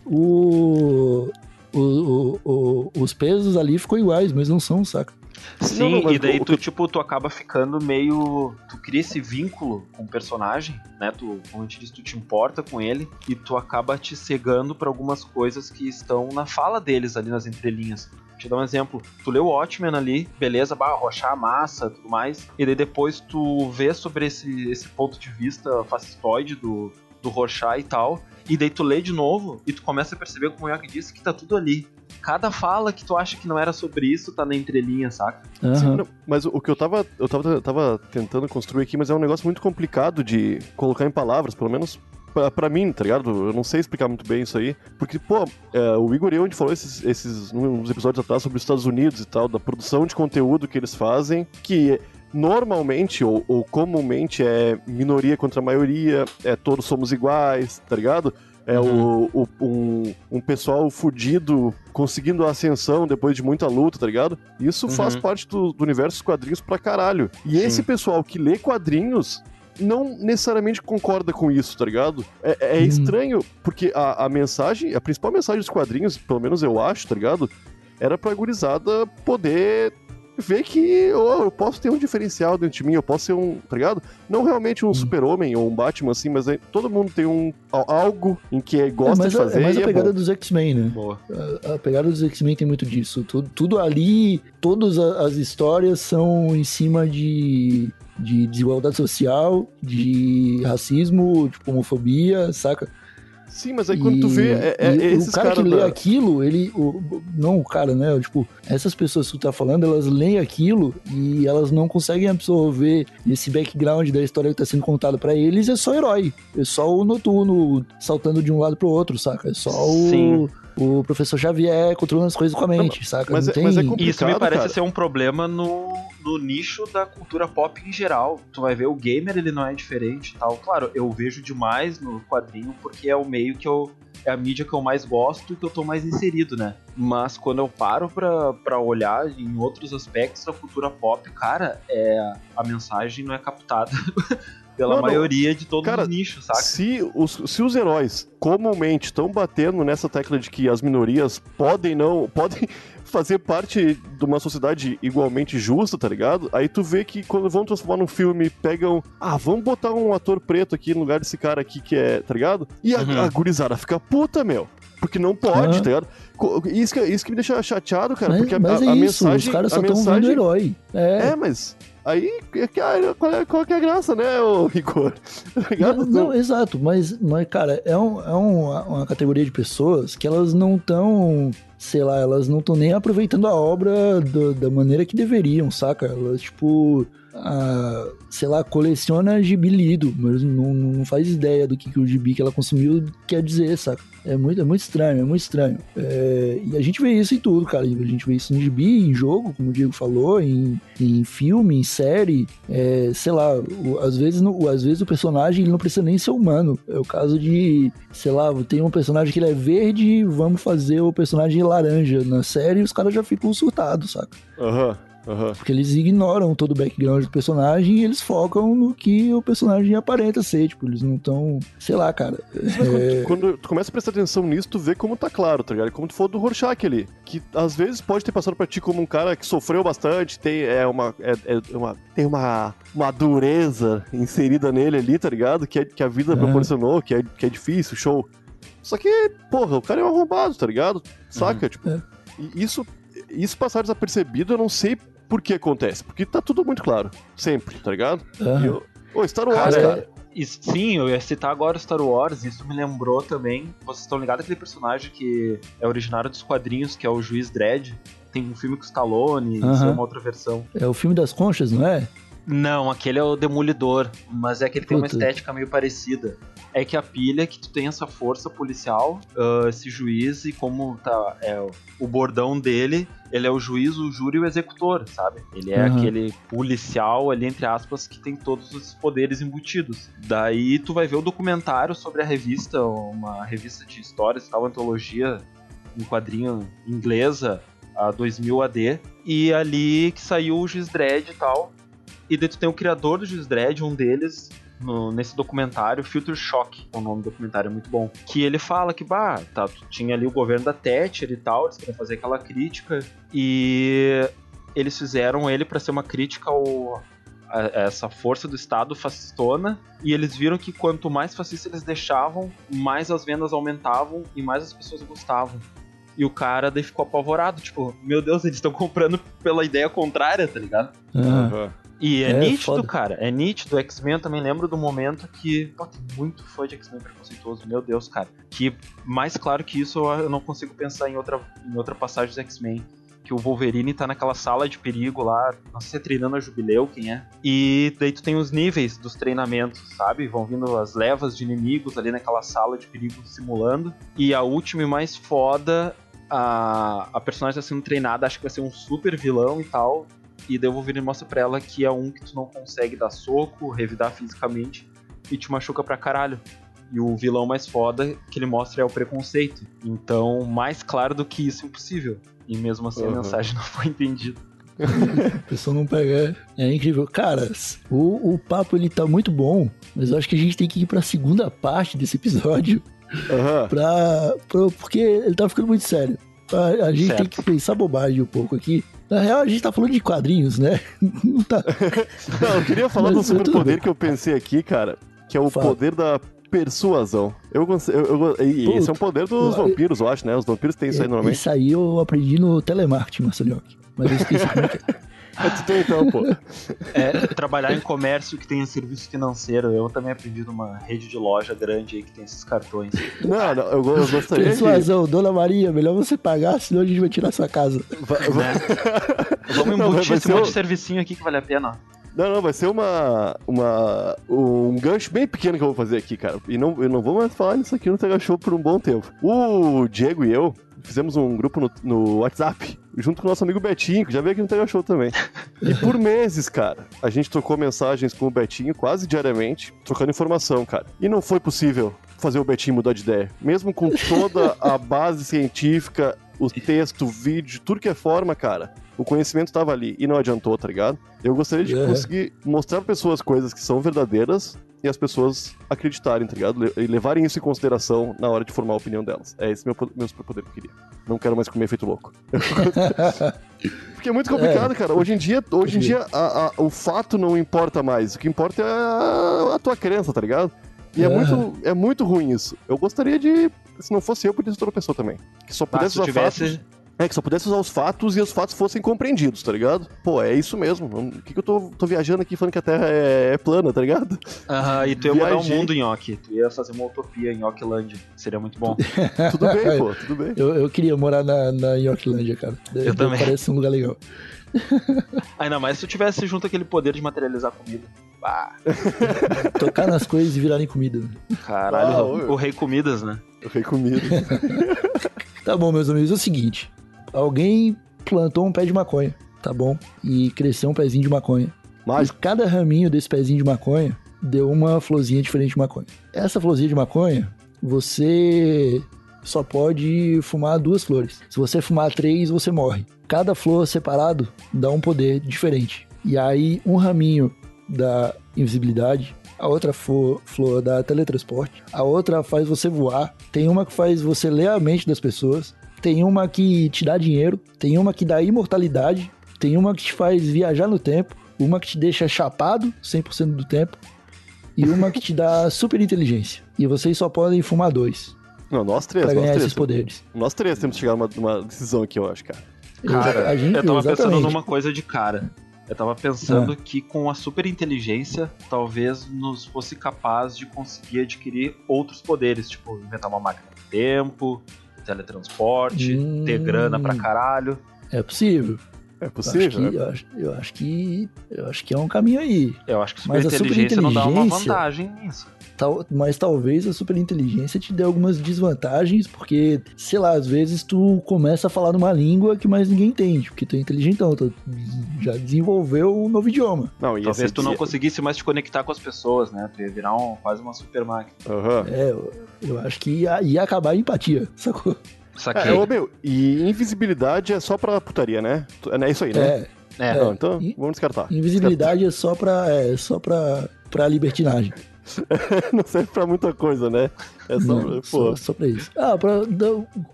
o, o- o- o- os pesos ali ficam iguais, mas não são, saca? Sim, Não, não, e daí o- tu, tipo, tu acaba ficando meio. Tu cria esse vínculo com o personagem, né? Tu, como a gente disse, tu te importa com ele e tu acaba te cegando pra algumas coisas que estão na fala deles ali nas entrelinhas. Vou te dar um exemplo. Tu lê o Watchmen ali, beleza, bah, rochar a massa tudo mais. E daí depois tu vê sobre esse, esse ponto de vista fascistoide do, do Rorschach e tal. E daí tu lê de novo e tu começa a perceber, como o Yoki disse, que tá tudo ali. Cada fala que tu acha que não era sobre isso tá na entrelinha, saca? Aham. Sim, não, mas o o que eu tava, eu tava, tava tentando construir aqui, mas é um negócio muito complicado de colocar em palavras, pelo menos pra, pra mim, tá ligado? Eu não sei explicar muito bem isso aí. Porque, pô, é, o Igor e eu, a gente falou esses, esses uns episódios atrás sobre os Estados Unidos e tal, da produção de conteúdo que eles fazem, que normalmente ou, ou comumente é minoria contra maioria, é todos somos iguais, tá ligado? É o, o- um, um pessoal fudido conseguindo a ascensão depois de muita luta, tá ligado? Isso faz Uhum. parte do, do universo dos quadrinhos pra caralho. E Sim. esse pessoal que lê quadrinhos não necessariamente concorda com isso, tá ligado? É, é Hum. estranho, porque a, a mensagem, a principal mensagem dos quadrinhos, pelo menos eu acho, tá ligado? Era pra gurizada poder ver que oh, eu posso ter um diferencial dentro de mim, eu posso ser um, tá ligado? Não realmente um super-homem ou um Batman assim, mas é- todo mundo tem um al- algo em que É gosta mais, de a, fazer é mais a é pegada bom. dos X-Men, né? Boa. A, a pegada dos X-Men tem muito disso. Tudo, tudo ali, todas as histórias são em cima de, de desigualdade social, de racismo, tipo, homofobia, saca? Sim, mas aí quando tu vê, é, é, e esses o cara que caras lê da- aquilo, ele. o- não o cara, né? Tipo, essas pessoas que tu tá falando, elas leem aquilo e elas não conseguem absorver esse background da história que tá sendo contada pra eles. É só herói. É só o noturno saltando de um lado pro outro, saca? É só Sim. O, professor Xavier controlando as coisas com a mente, saca? mas não é- tem... mas é complicado. Isso me parece cara. ser um problema no, no nicho da cultura pop em geral. Tu vai ver o gamer, ele não é diferente e tal. Claro, eu vejo demais no quadrinho porque é o meio que eu. É a mídia que eu mais gosto e que eu tô mais inserido, né? Mas quando eu paro pra, pra olhar em outros aspectos da cultura pop, cara, é, a mensagem não é captada pela Não, não. maioria de todos Cara, os nichos, saca? Se os, se os heróis comumente estão batendo nessa tecla de que as minorias podem não. podem fazer parte de uma sociedade igualmente justa, tá ligado? Aí tu vê que quando vão transformar num filme, pegam. Ah, vamos botar um ator preto aqui no lugar desse cara aqui que é. tá ligado? E a, Uhum. a gurizada fica puta, meu. Porque não pode, Aham. tá ligado? Isso que, isso que me deixa chateado, cara. mas, porque a, mas é a- a isso, mensagem. os caras só estão mensagem... vendo herói. É, É, mas. Aí, é ah, qual é, qual que é a graça, né, ô Rigor? Tá? Não, não, exato, mas, mas cara, é, um- é uma, uma categoria de pessoas que elas não estão, sei lá, elas não estão nem aproveitando a obra do- da maneira que deveriam, saca? Elas, tipo, ah, sei lá, coleciona gibi lido, mas não, não faz ideia do que, que o gibi que ela consumiu quer dizer, saca? É muito, é muito estranho, é muito estranho. É, e a gente vê isso em tudo, cara. A gente vê isso no gibi, em jogo, como o Diego falou, em, em filme, em série. É, sei lá, o- às, vezes, no- às vezes o personagem ele não precisa nem ser humano. É o caso de, sei lá, tem um personagem que ele é verde, vamos fazer o personagem laranja na série e os caras já ficam surtados, saca? Aham, aham. Porque eles ignoram todo o background do personagem e eles focam no que o personagem aparenta ser. Tipo, eles não estão. Sei lá, cara. Quando, É, tu, quando tu começa a prestar atenção nisso, tu vê como tá claro, tá ligado? Como tu falou do Rorschach ali. Que às vezes pode ter passado pra ti como um cara que sofreu bastante, tem, é uma, é, é uma, tem uma, uma dureza inserida nele ali, tá ligado? Que, é- que a vida proporcionou, que é, que é difícil, show. Só que, porra, o cara é um arrombado, tá ligado? Saca? Tipo, É. e isso, isso passar desapercebido, eu não sei por que acontece. Porque tá tudo muito claro. Sempre, tá ligado? E eu, Ô, Star Wars, Cara, cara. E sim, eu ia citar agora Star Wars, isso me lembrou também. Vocês estão ligados aquele personagem que é originário dos quadrinhos, que é o Juiz Dredd? Tem um filme com Stallone, isso é uma outra versão. É o filme das conchas, não é? Não, aquele é o Demolidor, mas é que ele tem uma estética meio parecida. É que a pilha é que tu tem essa força policial, ah, esse juiz, e como tá é, o- bordão dele, ele é o juiz, o júri e o executor, sabe? Ele é Aham. aquele policial ali, entre aspas, que tem todos os poderes embutidos. Daí tu vai ver o documentário sobre a revista, uma revista de histórias e tal, antologia em quadrinho inglesa, a 2000 AD, e ali que saiu o Juiz Dredd e tal. E daí tu tem o criador do Juiz Dredd, um deles, no- nesse documentário, Future Shock, é o nome do documentário, é muito bom. Que ele fala que, bah, tá, tinha ali o governo da Thatcher e tal, eles queriam fazer aquela crítica, e eles fizeram ele pra ser uma crítica ao, a, a essa força do Estado fascistona, e eles viram que quanto mais fascista eles deixavam, mais as vendas aumentavam e mais as pessoas gostavam. E o cara daí ficou apavorado, tipo, meu Deus, eles estão comprando pela ideia contrária, tá ligado? Aham. E é, É, nítido, foda. cara. É nítido. X-Men eu também lembro do momento que. Pô, tem muito fã de X-Men preconceituoso, meu Deus, cara. Que mais claro que isso eu não consigo pensar em outra, em outra passagem dos X-Men. Que o Wolverine tá naquela sala de perigo lá, não sei se é treinando a Jubileu, quem é. E daí tu tem os níveis dos treinamentos, sabe? Vão vindo as levas de inimigos ali naquela sala de perigo simulando. E a última e mais foda, a, a personagem tá sendo treinada, acho que vai ser um super vilão e tal. E daí o Wolverine mostra pra ela que é um que tu não consegue dar soco, revidar fisicamente e te machuca pra caralho. E o vilão mais foda que ele mostra é o preconceito. Então, mais claro do que isso, impossível. E mesmo assim a Uhum. mensagem não foi entendida. A pessoa não pega. É incrível. Cara, o, o papo ele tá muito bom, mas eu acho que a gente tem que ir pra segunda parte desse episódio. Aham. Pra, pra- porque ele tá ficando muito sério. A, a gente Certo. tem que pensar bobagem um pouco aqui. Na real, a gente tá falando de quadrinhos, né? Não tá. Não, eu queria falar do é superpoder que eu pensei aqui, cara, que é o Fala. poder da persuasão. Eu, eu, eu- e esse é um poder dos vampiros, eu acho, né? Os vampiros têm isso aí normalmente. Isso aí eu aprendi no telemarketing, Marcelinho. Mas eu esqueci como é que é. Tu então, pô. É, trabalhar em comércio que tenha serviço financeiro. Eu também aprendi numa rede de loja grande aí que tem esses cartões. Não, não, eu, eu gostaria de... Persuasão, dona Maria, melhor você pagar, senão a gente vai tirar sua casa. Vai- vai- Vamos Não, vai- embutir vai esse monte o- de servicinho aqui que vale a pena. Não, não, vai ser uma, uma. um gancho bem pequeno que eu vou fazer aqui, cara. E não, eu não vou mais falar nisso aqui no Tega Show por um bom tempo. O Diego e eu fizemos um grupo no, no WhatsApp, junto com o nosso amigo Betinho, que já veio aqui no Tega Show também. E por meses, cara, a gente trocou mensagens com o Betinho quase diariamente, trocando informação, cara. E não foi possível fazer o Betinho mudar de ideia. Mesmo com toda a base científica, o texto, o vídeo, tudo que é forma, cara. O conhecimento tava ali e não adiantou, tá ligado? Eu gostaria de É. conseguir mostrar pra pessoas coisas que são verdadeiras e as pessoas acreditarem, tá ligado? E levarem isso em consideração na hora de formar a opinião delas. É esse meu, meu superpoder que eu queria. Não quero mais comer feito louco. Porque é muito complicado, cara. Hoje em dia, hoje em dia a- a- o fato não importa mais. O que importa é a, a tua crença, tá ligado? E é, Aham. muito, é muito ruim isso. Eu gostaria de. Se não fosse eu, podia ser outra pessoa também. Que só Ah, pudesse se tu usar tivesse. fatos. É, que só pudesse usar os fatos e os fatos fossem compreendidos, tá ligado? Pô, é isso mesmo. O que, que eu tô, tô viajando aqui falando que a Terra é, é plana, tá ligado? Aham, e tu ia mudar o Viajei. mundo em Nhoque. Tu ia fazer uma utopia em Nhoquilândia. Seria muito bom. Tudo bem, pô, tudo bem. Eu, eu queria morar na, na Yorklândia, cara. Eu também. Parece um lugar legal. Ainda mais se tu tivesse junto aquele poder de materializar comida. Ah, Tocar nas coisas e virarem comida. né? caralho, Ah, o, o rei comidas, né? Eu fiquei com medo. Tá bom, meus amigos, é o seguinte. Alguém plantou um pé de maconha, tá bom? E cresceu um pezinho de maconha. E Mágico. cada raminho desse pezinho de maconha deu uma florzinha diferente de maconha. Essa florzinha de maconha, você só pode fumar duas flores. Se você fumar três, você morre. Cada flor separado dá um poder diferente. E aí, um raminho da invisibilidade, a outra flor, flor dá teletransporte, a outra faz você voar, tem uma que faz você ler a mente das pessoas, tem uma que te dá dinheiro, tem uma que dá imortalidade, tem uma que te faz viajar no tempo, uma que te deixa chapado 100% do tempo e uma que te dá super inteligência. E vocês só podem fumar dois Não, nós três, pra nós ganhar três. esses poderes. Nós três temos que chegar numa, numa decisão aqui, eu acho, cara. Cara, a gente, eu tava pensando exatamente. numa coisa de cara. Eu tava pensando que com a super inteligência, talvez nos fosse capaz de conseguir adquirir outros poderes, tipo inventar uma máquina do tempo, teletransporte, Hum. ter grana pra caralho. É possível. É Eu possível? acho, que, né? eu, acho, eu acho que eu acho que é um caminho aí. Eu acho que super Mas a inteligência não dá uma superinteligência- vantagem nisso. Tal- mas talvez a superinteligência te dê algumas desvantagens, porque, sei lá, às vezes tu começa a falar numa língua que mais ninguém entende, porque tu é inteligentão, tu já desenvolveu um novo idioma. Não, ia Talvez tu não ia- conseguisse mais te conectar com as pessoas, né? Tu ia virar um, quase uma super máquina. Aham. É, eu, eu acho que ia, ia acabar a empatia, sacou? Saquei. É, ô, meu, e invisibilidade é só pra putaria, né? Tu- É isso aí, né? É, É, Não, então, E- vamos descartar. invisibilidade é só pra, é, só pra, pra libertinagem. Não serve pra muita coisa, né? É só, Não, pô. só, só pra isso. Ah, pra,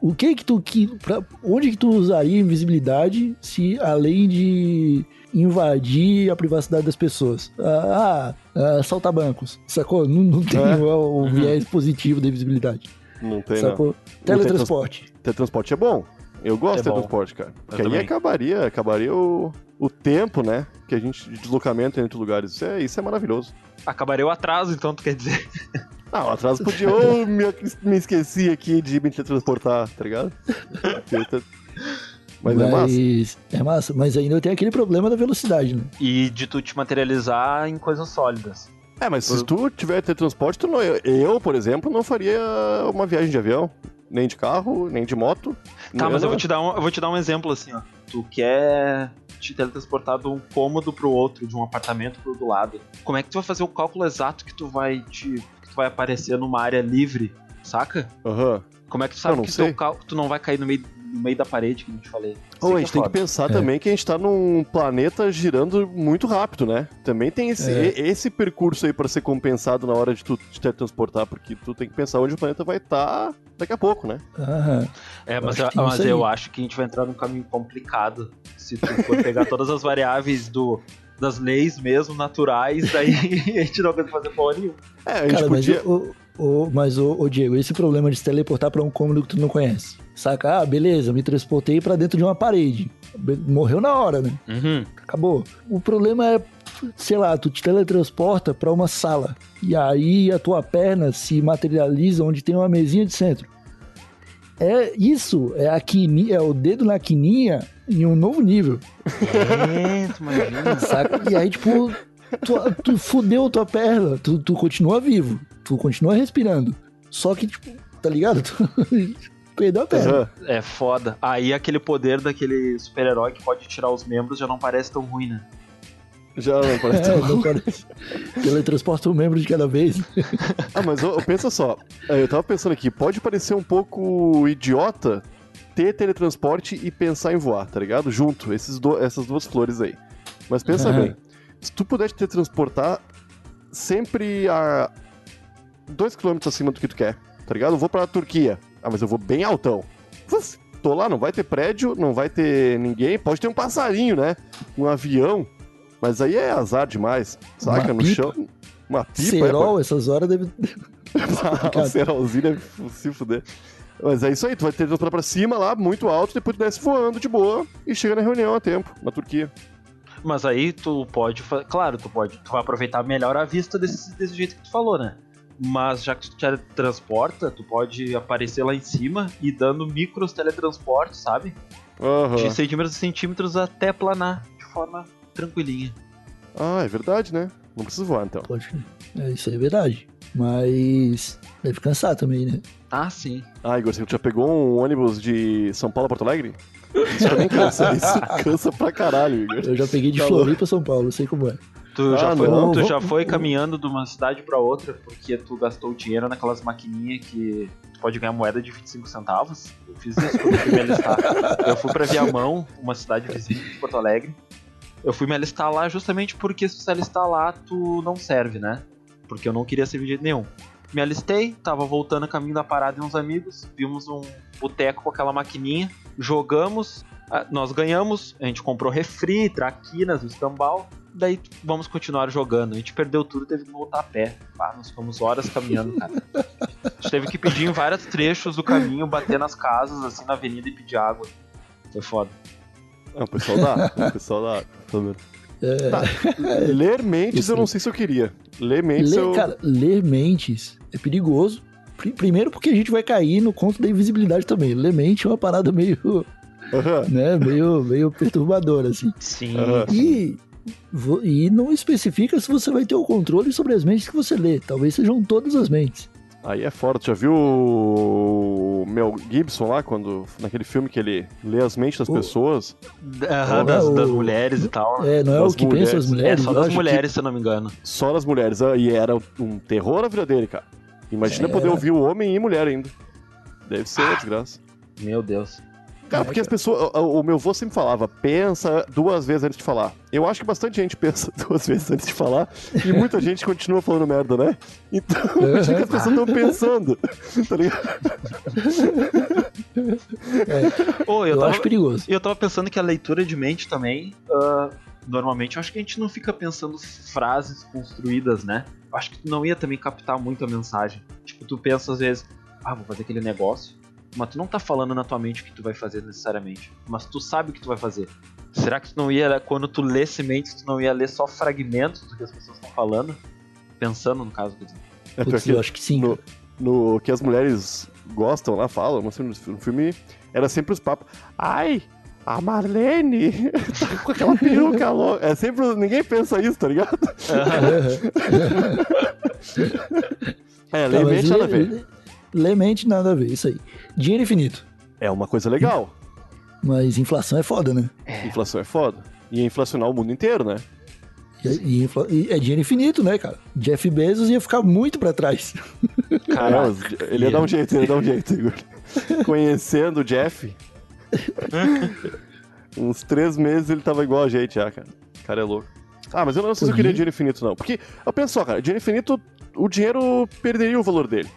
o que que tu. Que, pra, onde que tu usaria invisibilidade se além de invadir a privacidade das pessoas? Ah, ah, assaltar bancos, sacou? Não, não tem É. o, o viés positivo da invisibilidade, Não tem, não. sacou? Teletransporte. Teletransporte é bom. Eu gosto É de teletransporte, cara. Porque aí acabaria, acabaria o, o tempo, né? Que a gente, de deslocamento entre lugares. Isso é, isso é maravilhoso. acabaria o atraso, então, tu quer dizer. Ah, o atraso podia. Ô, me, me esqueci aqui de me teletransportar, tá ligado? Mas, é massa. Mas é massa, mas ainda tem aquele problema da velocidade, né? E de tu te materializar em coisas sólidas. É, mas se tu tiver teletransporte, tu não, eu, eu, por exemplo, não faria uma viagem de avião, nem de carro, nem de moto. Tá, mas eu vou te dar um, eu vou te dar um exemplo assim, ó. Tu quer te teletransportar de um cômodo pro outro, de um apartamento pro do lado. Como é que tu vai fazer o cálculo exato que tu vai te que tu vai aparecer numa área livre, saca? Aham. Como é que tu sabe que cal- tu não vai cair no meio, no meio da parede, que eu te falei? Isso a é gente tem que pensar É. também que a gente tá num planeta girando muito rápido, né? Também tem esse, É. e- esse percurso aí pra ser compensado na hora de tu te teletransportar, porque tu tem que pensar onde o planeta vai estar daqui a pouco, né? Aham. É, Eu mas, acho eu, mas eu acho que a gente vai entrar num caminho complicado. Se tu for pegar todas as variáveis do, das leis mesmo, naturais, daí a gente não vai fazer porra nenhuma. É, a gente Cara, podia. mas, o, o, mas o, o Diego, esse problema de se teleportar pra um cômodo que tu não conhece. Saca? Ah, beleza, me transportei pra dentro de uma parede. Morreu na hora, né? Uhum. Acabou. O problema é, sei lá, tu te teletransporta pra uma sala. E aí a tua perna se materializa onde tem uma mesinha de centro. É isso, é a quini, é o dedo na quininha em um novo nível. É, tu imagina. Saca? E aí, tipo, tu, tu fudeu tua perna, tu, tu continua vivo, tu continua respirando. Só que, tipo, tá ligado? Perdeu a perna. Aham. É foda. Aí aquele poder daquele super-herói que pode tirar os membros já não parece tão ruim, né? Já não parece. É, não parece. Teletransporta um membro de cada vez. Ah, mas pensa só. é, Eu tava pensando aqui, pode parecer um pouco idiota ter teletransporte e pensar em voar, tá ligado? Junto, esses do- essas duas flores aí. Mas pensa Aham. bem, se tu puder te teletransportar sempre a 2km acima do que tu quer, tá ligado? Eu vou pra Turquia. Ah, mas eu vou bem altão. Puf, Tô lá, não vai ter prédio, não vai ter ninguém, pode ter um passarinho, né? Um avião. Mas aí é azar demais, saca? Uma no pipa. chão. Uma pipa. é, Cerol, essas horas deve. o cerolzinho deve se fuder. Mas é isso aí, tu vai ter transportar pra cima lá, muito alto, depois tu desce voando de boa e chega na reunião a tempo, na Turquia. Mas aí tu pode. Claro, tu pode. Tu vai aproveitar melhor a vista desse, desse jeito que tu falou, né? Mas já que tu te transporta, tu pode aparecer lá em cima e dando micros teletransportes, sabe? Aham. De centímetros em centímetros até planar de forma tranquilinha. Ah, é verdade, né? Não precisa voar então. Pode. É, isso aí é verdade. Mas. Deve cansar também, né? Ah, sim. Ah, Igor, você já pegou um ônibus de São Paulo a Porto Alegre? Isso também cansa, isso cansa pra caralho, Igor. Eu já peguei de Tá Floripa pra São Paulo, sei como é. Tu, Ah, já, foi, não, tu vou- já foi caminhando de uma cidade pra outra porque tu gastou dinheiro naquelas maquininhas que tu pode ganhar moeda de 25 centavos? Eu fiz isso quando eu fui me alistar. Eu fui pra Viamão, uma cidade vizinha de Porto Alegre. Eu fui me alistar lá justamente porque se se alistar lá, tu não serve, né? Porque eu não queria servir de jeito nenhum. Me alistei, tava voltando a caminho da parada e uns amigos, vimos um boteco com aquela maquininha, jogamos, ah, nós ganhamos, a gente comprou refri, traquinas, escambau, daí vamos continuar jogando. A gente perdeu tudo, teve que voltar a pé. Ah, nós ficamos horas caminhando, cara. A gente teve que pedir em vários trechos do caminho, bater nas casas, assim, na avenida e pedir água. Foi foda. Ah, o pessoal dá, o pessoal dá. Tô vendo. É, Tá, ler mentes Isso. eu não sei se eu queria. Ler mentes ler, eu... cara, ler mentes é perigoso. Pri- Primeiro porque a gente vai cair no conto da invisibilidade também. Ler mente é uma parada meio, Aham. né, meio, meio perturbadora, assim. Sim. Aham. E, e não especifica se você vai ter o controle sobre as mentes que você lê. Talvez sejam todas as mentes. Aí é fora. Tu já viu o Mel Gibson lá, quando naquele filme que ele lê as mentes das O- pessoas? Aham, Não, das, o- das mulheres e tal. É, não é Das o que mulheres. pensam as É, mulheres. só eu das mulheres, se eu não me engano. Só das mulheres. ah, E era um terror a vida dele, cara. Imagina É. poder ouvir o homem e mulher ainda. Deve ser uma desgraça. Meu Deus. Cara, porque as pessoas. O, o meu avô sempre falava, pensa duas vezes antes de falar. Eu acho que bastante gente pensa duas vezes antes de falar. E muita gente continua falando merda, né? Então, imagina que as pessoas estão pensando. Tá ligado? Ô, que- eu, Eu tava, acho perigoso. E eu tava pensando que a leitura de mente também, ah, normalmente, eu acho que a gente não fica pensando frases construídas, né? Eu acho que tu não ia também captar muito a mensagem. Tipo, tu pensa às vezes, ah, vou fazer aquele negócio, mas tu não tá falando na tua mente o que tu vai fazer necessariamente, mas tu sabe o que tu vai fazer. Será que tu não ia, quando tu lê sementes, tu não ia ler só fragmentos do que as pessoas estão falando? Pensando, no caso. É Putz, porque eu acho que sim. no, no que as mulheres gostam lá, falam, no filme, no filme era sempre os papos. Ai, a Marlene tá com aquela peruca louca. É sempre. Ninguém pensa isso, tá ligado? É, Tá, lei mas mente nada a lê- ver. lê- lê mente, nada a ver, isso aí. Dinheiro infinito. É uma coisa legal. Mas inflação é foda, né? Inflação é foda. E ia inflacionar o mundo inteiro, né? E, e infla- e é dinheiro infinito, né, cara? Jeff Bezos ia ficar muito pra trás. Caraca. É, mas ele ia dar um jeito, ele ia dar um jeito, Igor. Conhecendo o Jeff. uns três meses ele tava igual a gente já, cara. O cara é louco. Ah, mas eu não sei se eu queria Uhum. dinheiro infinito, não. Porque, eu penso só, cara, dinheiro infinito, o dinheiro perderia o valor dele.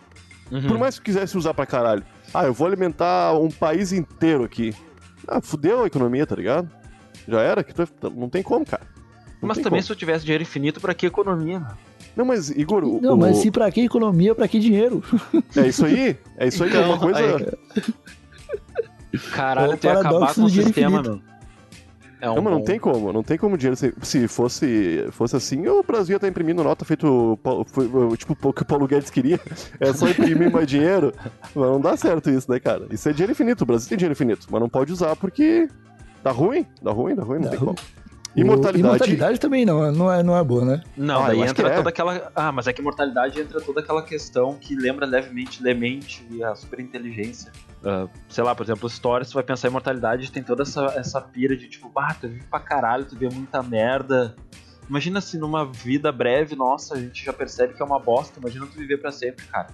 Uhum. Por mais que quisesse usar pra caralho. Ah, eu vou alimentar um país inteiro aqui. Ah, fudeu a economia, tá ligado? Já era, que tu- não tem como, cara. Não Mas também como. se eu tivesse dinheiro infinito, pra que economia, mano? Não, mas, Igor, o- Não, o- mas se pra que economia, pra que dinheiro? é isso aí. É isso aí, que é uma Então, coisa. Caralho, É o tu ia acabar com o sistema, infinito. meu. É um não, mas não bom- tem como, não tem como dinheiro. Se, se fosse, fosse assim, o Brasil ia estar imprimindo nota feito tipo o que o Paulo Guedes queria. É só imprimir mais dinheiro. Mas não dá certo isso, né, cara? Isso é dinheiro infinito. O Brasil tem dinheiro infinito, mas não pode usar porque dá ruim, dá ruim, dá ruim, não Dá tem ruim. como. Imortalidade. Imortalidade também não, não é, não é boa, né? Não, Ah, daí entra que é. toda aquela. Ah, mas é que imortalidade entra toda aquela questão que lembra levemente Lemente e a superinteligência. Ah, sei lá, por exemplo, Stories, tu vai pensar em imortalidade tem toda essa, essa pira de tipo, bah, tu vive pra caralho, tu vê muita merda. Imagina se numa vida breve, nossa, a gente já percebe que é uma bosta. Imagina tu viver pra sempre, cara.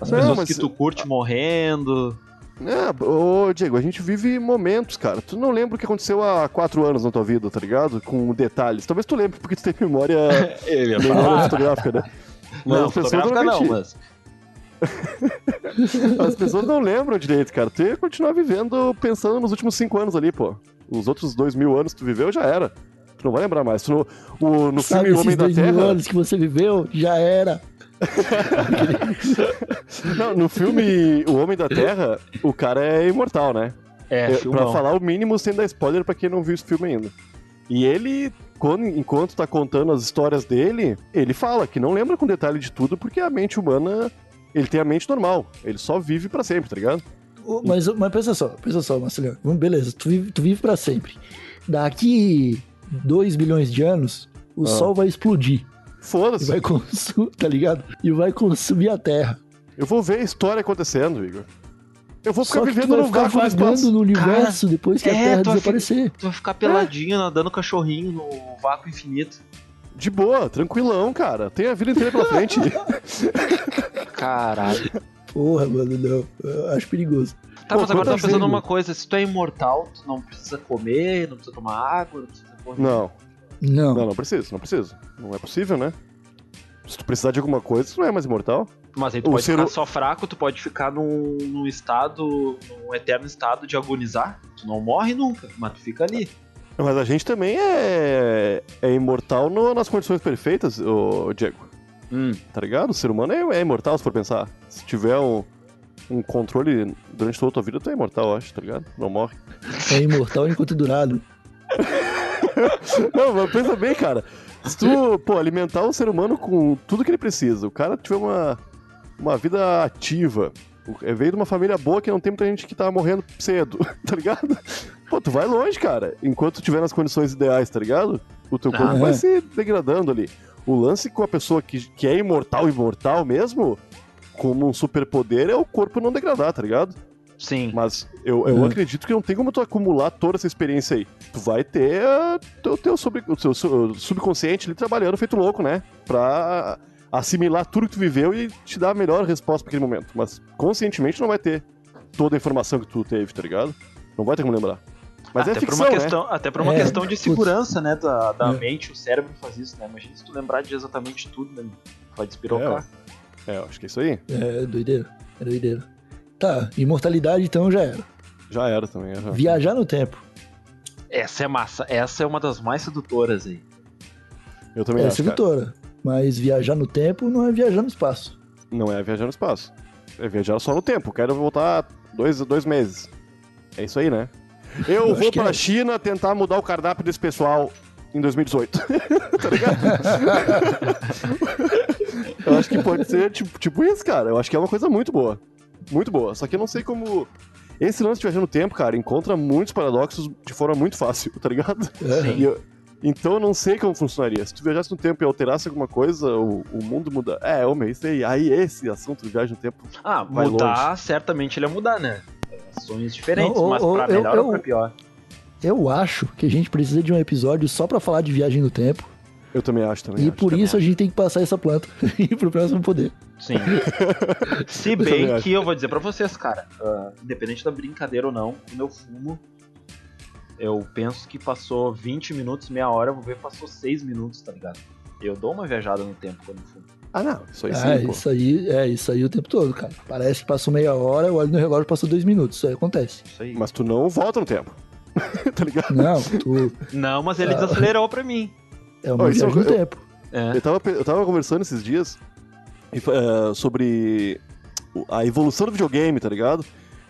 As Não, pessoas mas- que tu curte morrendo. É, ô Diego, a gente vive momentos, cara. Tu não lembra o que aconteceu há quatro anos na tua vida, tá ligado? Com detalhes. Talvez tu lembre, porque tu tem memória, memória fotográfica, né? Mas Não, pessoas fotográfica não, normalmente- mas. As pessoas não lembram direito, cara. Tu ia continuar vivendo pensando nos últimos cinco anos ali, pô. Os outros dois mil anos que tu viveu já era. Tu não vai lembrar mais. Tu no, o, no Sabe filme Homem da dois mil Terra. anos que você viveu? Já era. Não, no filme O Homem da Terra, o cara é imortal, né? É, É, pra falar o mínimo sem dar spoiler pra quem não viu esse filme ainda. E ele, quando, enquanto tá contando as histórias dele, ele fala que não lembra com detalhe de tudo porque a mente humana, ele tem a mente normal. Ele só vive pra sempre, tá ligado? Mas, mas pensa só, pensa só, Marcelinho. Vamos- Beleza, tu vive, tu vive pra sempre. Daqui 2 bilhões de anos, o Ah. Sol vai explodir. Foda-se. vai consumir, tá ligado? E vai consumir a Terra. Eu vou ver a história acontecendo, Igor. Eu vou ficar Só vivendo vai no ficar vácuo do espaço. no universo depois que a é, Terra tu vai desaparecer. Tu vai ficar peladinho, nadando cachorrinho no vácuo infinito. De boa, tranquilão, cara. Tem a vida inteira pela frente. Caralho. Porra, mano, não. Eu acho perigoso. Tá, Pô, mas agora tô pensando numa coisa, se tu é imortal, tu não precisa comer, não precisa tomar água, não precisa correr. não, Não. não, não preciso, não preciso. Não é possível, né? Se tu precisar de alguma coisa, tu não é mais imortal. Mas aí tu O pode ser ficar só fraco, tu pode ficar num, num estado, num eterno estado de agonizar. Tu não morre nunca, mas tu fica ali. Mas a gente também é, é imortal no- nas condições perfeitas, ô Diego. Hum. Tá ligado? O ser humano é, é imortal, se for pensar. Se tiver um, um controle durante toda a tua vida, tu é imortal, eu acho, tá ligado? Não morre. É imortal enquanto durado. Não, mas pensa bem, cara. Se tu, pô, alimentar o ser humano com tudo que ele precisa, o cara tiver uma, uma vida ativa, o- é, veio de uma família boa que não tem muita gente que tá morrendo cedo, tá ligado? Pô, tu vai longe, cara, enquanto tu tiver nas condições ideais, tá ligado? O teu corpo Ah, vai é. se degradando ali. O lance com a pessoa que, que é imortal, imortal mesmo, como um superpoder, é o corpo não degradar, tá ligado? Sim. Mas eu, eu Uhum. acredito que não tem como tu acumular toda essa experiência aí. Tu vai ter ah, teu, teu sub- o seu su- subconsciente ali trabalhando feito louco, né? Pra assimilar tudo que tu viveu e te dar a melhor resposta pra aquele momento. Mas conscientemente não vai ter toda a informação que tu teve, tá ligado? Não vai ter como lembrar. Mas até é ficção, por uma né? questão, Até por uma É, questão de putz. segurança, né? Da, da É. mente, o cérebro faz isso, né? Imagina se tu lembrar de exatamente tudo, né? Pode espirocar. É, eu acho que é isso aí. É doideira. É doideira. Tá, imortalidade então já era. Já era também. já. Viajar no tempo. Essa é massa. Essa é uma das mais sedutoras aí. Eu também É acho, cara. sedutora. Mas viajar no tempo não é viajar no espaço. Não é viajar no espaço. É viajar só no tempo. Quero voltar dois, dois meses. É isso aí, né? Eu, Eu vou que pra é. China tentar mudar o cardápio desse pessoal em 2018. tá ligado? eu acho que pode ser tipo, tipo isso, cara. Eu acho que é uma coisa muito boa. Muito boa. Só que eu não sei como. Esse lance de viajar no tempo, cara, encontra muitos paradoxos de forma muito fácil, tá ligado? É. E eu- então eu não sei como funcionaria. Se tu viajasse no tempo e alterasse alguma coisa, o, o mundo muda. É, homem, isso aí. Aí esse assunto de viagem no tempo. Ah, Vai mudar, certamente ele ia mudar, né? Sonhos diferentes, Não, mas eu- melhor eu- ou pra pior? Eu acho que a gente precisa de um episódio só pra falar de viagem no tempo. Eu também acho também. e acho, por também isso a gente tem que passar essa planta e ir pro próximo poder. Sim. Se bem acho. que eu vou dizer pra vocês, cara, ah, independente da brincadeira ou não, quando eu fumo, eu penso que passou 20 minutos, meia hora, eu vou ver passou 6 minutos, tá ligado? Eu dou uma viajada no tempo quando eu fumo. Ah, não. Isso aí Ah, sim, pô. isso aí, é isso aí o tempo todo, cara. Parece que passou meia hora, eu olho no relógio passou dois minutos. Isso aí acontece. Isso aí. Mas tu não volta no tempo. tá ligado? Não, tu Não, mas ele Ah. desacelerou pra mim. é uma Ó, isso viagem no eu- tempo. É. Eu tava, eu tava conversando esses dias e, eh, sobre a evolução do videogame, tá ligado?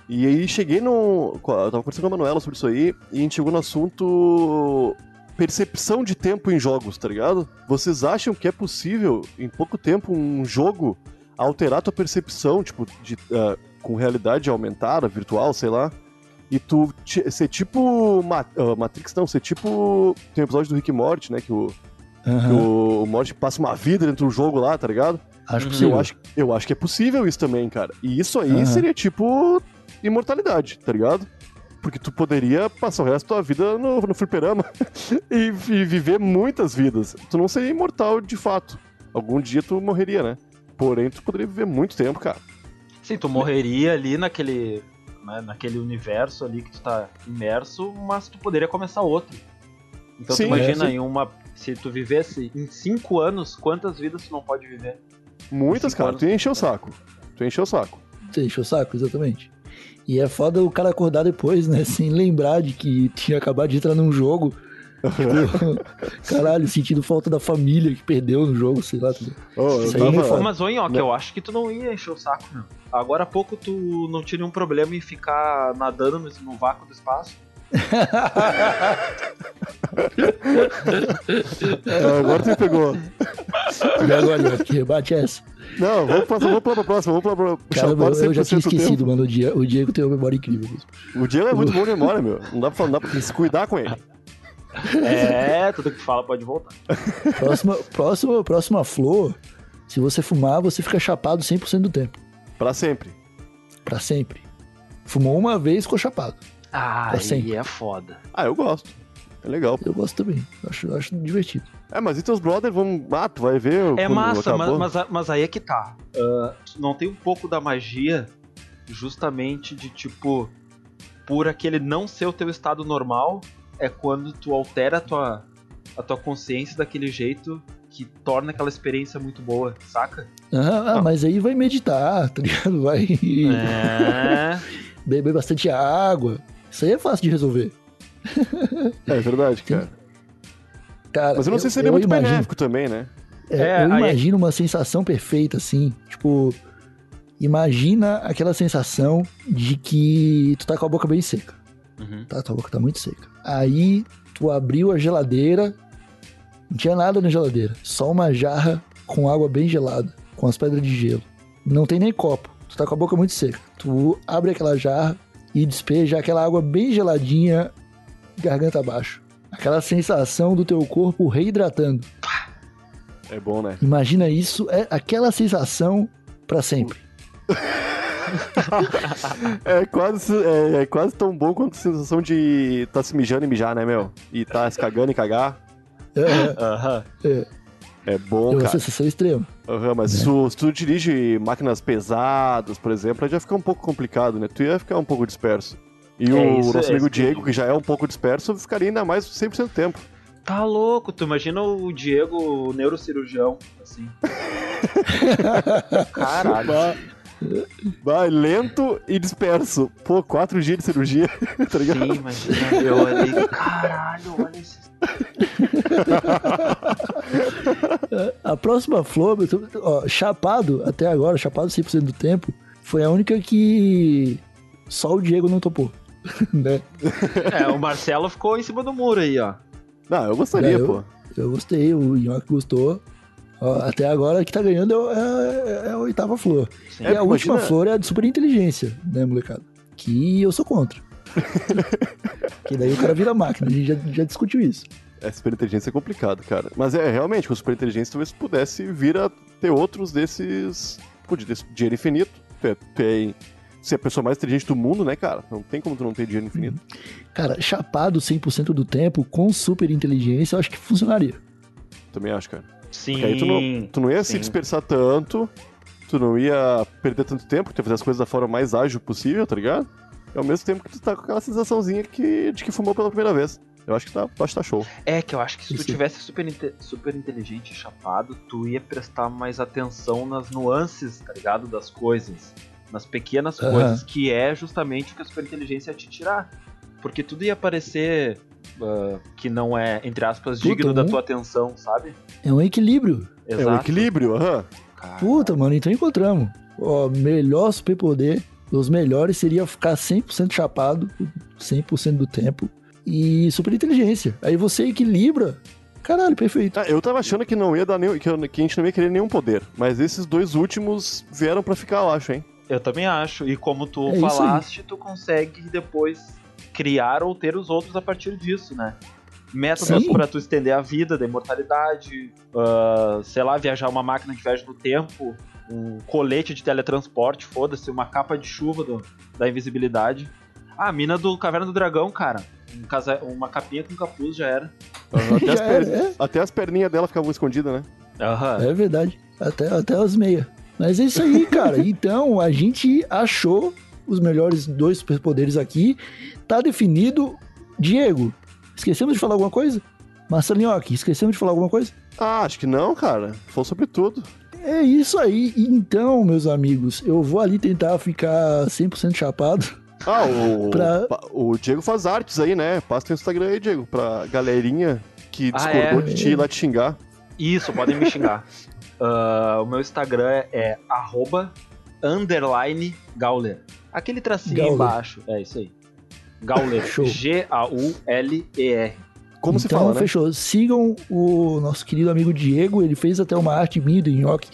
E aí cheguei no. Eu tava conversando com a Manuela sobre isso aí, e a gente chegou no assunto. Percepção de tempo em jogos, tá ligado? Vocês acham que é possível, em pouco tempo, um jogo alterar tua percepção, tipo, de, uh, com realidade aumentada, virtual, sei lá? E tu ser tipo. Ma uh, Matrix, não, ser tipo. Tem um episódio do Rick Morty, né? Que o, uhum. que o, o Morty passa uma vida dentro do jogo lá, tá ligado? Acho possível. Eu acho, eu acho que é possível isso também, cara. E isso aí uhum. seria tipo imortalidade, tá ligado? Porque tu poderia passar o resto da tua vida no, no fliperama e, e, viver muitas vidas. Tu não seria imortal de fato. Algum dia tu morreria, né? Porém, tu poderia viver muito tempo, cara. Sim, tu morreria ali naquele, né, naquele universo ali que tu tá imerso, mas tu poderia começar outro. Então sim, tu imagina é, em uma. Se tu vivesse em cinco anos, quantas vidas tu não pode viver? Muitas, cara. Anos, tu encheu o saco. Tu encheu o saco. Tu encheu o saco, exatamente. E é foda o cara acordar depois, né? Sem lembrar de que tinha acabado de entrar num jogo. Tipo, caralho, sentindo falta da família que perdeu no jogo, sei lá. Oh, Isso tava... aí é Mas, ô, Nhoque, eu acho que tu não ia encher o saco, meu. Agora há pouco tu não tinha nenhum problema em ficar nadando no vácuo do espaço. É, agora tu pegou. E agora, que rebate é essa? Não, vamos pra, vamos pra próxima. Vamos pra, Cara, eu, eu já tinha esquecido, mano. O Diego, o Diego tem uma memória incrível. O Diego é muito bom de memória, meu. Não dá pra, não dá pra se cuidar com ele. É, tudo que fala pode voltar. Próxima, próxima, próxima flor, se você fumar, você fica chapado 100% do tempo. Pra sempre. Pra sempre. Fumou uma vez, ficou chapado. Ah, aí é foda. Ah, eu gosto. É legal. Eu gosto também. Acho, acho divertido. É, mas e teus brothers vão. Ah, tu vai ver. É massa, mas, mas, mas, aí é que tá. Uh, não tem um pouco da magia justamente de tipo. Por aquele não ser o teu estado normal, é quando tu altera a tua, a tua consciência daquele jeito que torna aquela experiência muito boa, saca? Ah, ah. mas aí vai meditar, tá ligado? Vai. É. Beber bastante água. Isso aí é fácil de resolver. É verdade, cara. cara Mas eu não sei se seria muito imagino, benéfico também, né? É, é, eu imagino uma sensação perfeita, assim. Tipo, imagina aquela sensação de que tu tá com a boca bem seca. Uhum. Tá, tua boca tá muito seca. Aí tu abriu a geladeira, não tinha nada na geladeira, só uma jarra com água bem gelada, com as pedras de gelo. Não tem nem copo. Tu tá com a boca muito seca. Tu abre aquela jarra e despeja aquela água bem geladinha garganta abaixo. Aquela sensação do teu corpo reidratando. É bom, né? Imagina isso, é aquela sensação para sempre. é, quase, é, é, quase tão bom quanto a sensação de tá se mijando e mijar, né, meu? E tá se cagando e cagar. É, uhum. é. É bom, é uma cara. sensação extrema. Uhum, mas é. se, tu, se, tu, dirige máquinas pesadas, por exemplo, aí já fica um pouco complicado, né? Tu ia ficar um pouco disperso. E é o isso, nosso é amigo Diego, que já é um pouco disperso, ficaria ainda mais 100% do tempo. Tá louco, tu imagina o Diego, o neurocirurgião, assim. Caralho. Vai, lento e disperso. Pô, quatro dias de cirurgia, tá ligado? Sim, imagina. Eu olhei, caralho, olha esse. A próxima flor, ó, chapado, até agora, chapado 100% do tempo, foi a única que só o Diego não topou. né? É, o Marcelo ficou em cima do muro aí, ó. Não, eu gostaria, é, eu, pô. Eu gostei, o Nhoque gostou. Até agora, que tá ganhando é, é, é a oitava flor. Sim. E a imagina... última flor é a de super inteligência, né, molecada? Que eu sou contra. que daí o cara vira máquina, a gente já, já discutiu isso. É, super inteligência é complicado, cara. Mas é, realmente, com super inteligência talvez pudesse vir a ter outros desses. Pô, de dinheiro infinito. Tem ser a pessoa mais inteligente do mundo, né, cara? Não tem como tu não ter dinheiro infinito. Cara, chapado 100% do tempo, com super inteligência, eu acho que funcionaria. Também acho, cara. Sim. Porque aí tu não, tu não ia sim. se dispersar tanto, tu não ia perder tanto tempo, tu ia fazer as coisas da forma mais ágil possível, tá ligado? E ao mesmo tempo que tu tá com aquela sensaçãozinha que, de que fumou pela primeira vez. Eu acho que tá, acho que tá show. É, que eu acho que se tu tivesse super, super inteligente e chapado, tu ia prestar mais atenção nas nuances, tá ligado? Das coisas nas pequenas uhum. coisas, que é justamente o que a superinteligência ia te tirar. Porque tudo ia parecer uh, que não é, entre aspas, Puta, digno da tua atenção, sabe? É um equilíbrio. Exato. É um equilíbrio, aham. Uhum. Puta, mano, então encontramos. Ó, melhor superpoder Os melhores seria ficar 100% chapado, 100% do tempo. E super inteligência. Aí você equilibra. Caralho, perfeito. Ah, eu tava achando que não ia dar nenhum. Que, eu- que a gente não ia querer nenhum poder. Mas esses dois últimos vieram pra ficar, eu acho, hein? Eu também acho. E como tu É falaste, tu consegue depois criar ou ter os outros a partir disso, né? Métodos pra tu estender a vida, da imortalidade, ah, sei lá, viajar uma máquina de viagem no tempo, um colete de teletransporte, foda-se, uma capa de chuva do- da invisibilidade. Ah, a mina do Caverna do Dragão, cara. Um casa- uma capinha com capuz já era. Até, as Já per- era, é. até as perninhas dela ficavam escondidas, né? Aham. É verdade. Até, até as meias. Mas é isso aí, cara. Então, a gente achou os melhores dois superpoderes aqui. Tá definido. Diego, esquecemos de falar alguma coisa? Marcelinhoque, esquecemos de falar alguma coisa? Ah, acho que não, cara. Foi sobre tudo. É isso aí. Então, meus amigos, eu vou ali tentar ficar 100% chapado. Ah, o, Pra- o Diego faz artes aí, né? Passa teu Instagram aí, Diego, pra galerinha que Ah, discordou é? de ti ir lá te xingar. Isso, podem me xingar. Ah, o meu Instagram é arroba underline Gauler. Aquele tracinho Gauler. embaixo. É isso aí. Gauler. Show. G-A-U-L-E-R. Como se então, fala, né? fechou. Sigam o nosso querido amigo Diego. Ele fez até uma arte minha do nhoque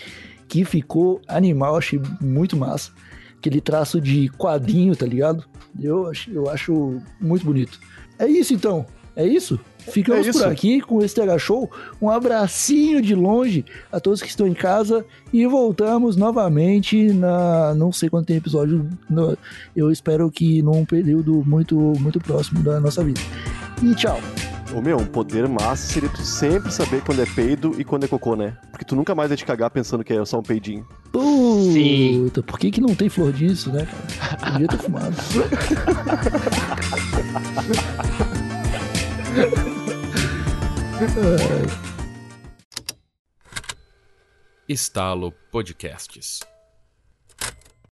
que ficou animal. Achei muito massa. Aquele traço de quadrinho, tá ligado? Eu acho, eu acho muito bonito. É isso então. É isso? Ficamos É por aqui com esse TH Show. Um abracinho de longe a todos que estão em casa. E voltamos novamente na. Não sei quanto tem episódio. no- eu espero que num período muito, muito próximo da nossa vida. E tchau. Ô meu, um poder massa seria tu sempre saber quando é peido e quando é cocô, né? Porque tu nunca mais vai te cagar pensando que é só um peidinho. Sim. Puta, por que, que não tem flor disso, né, cara? Podia ter fumado. Estalo Podcasts.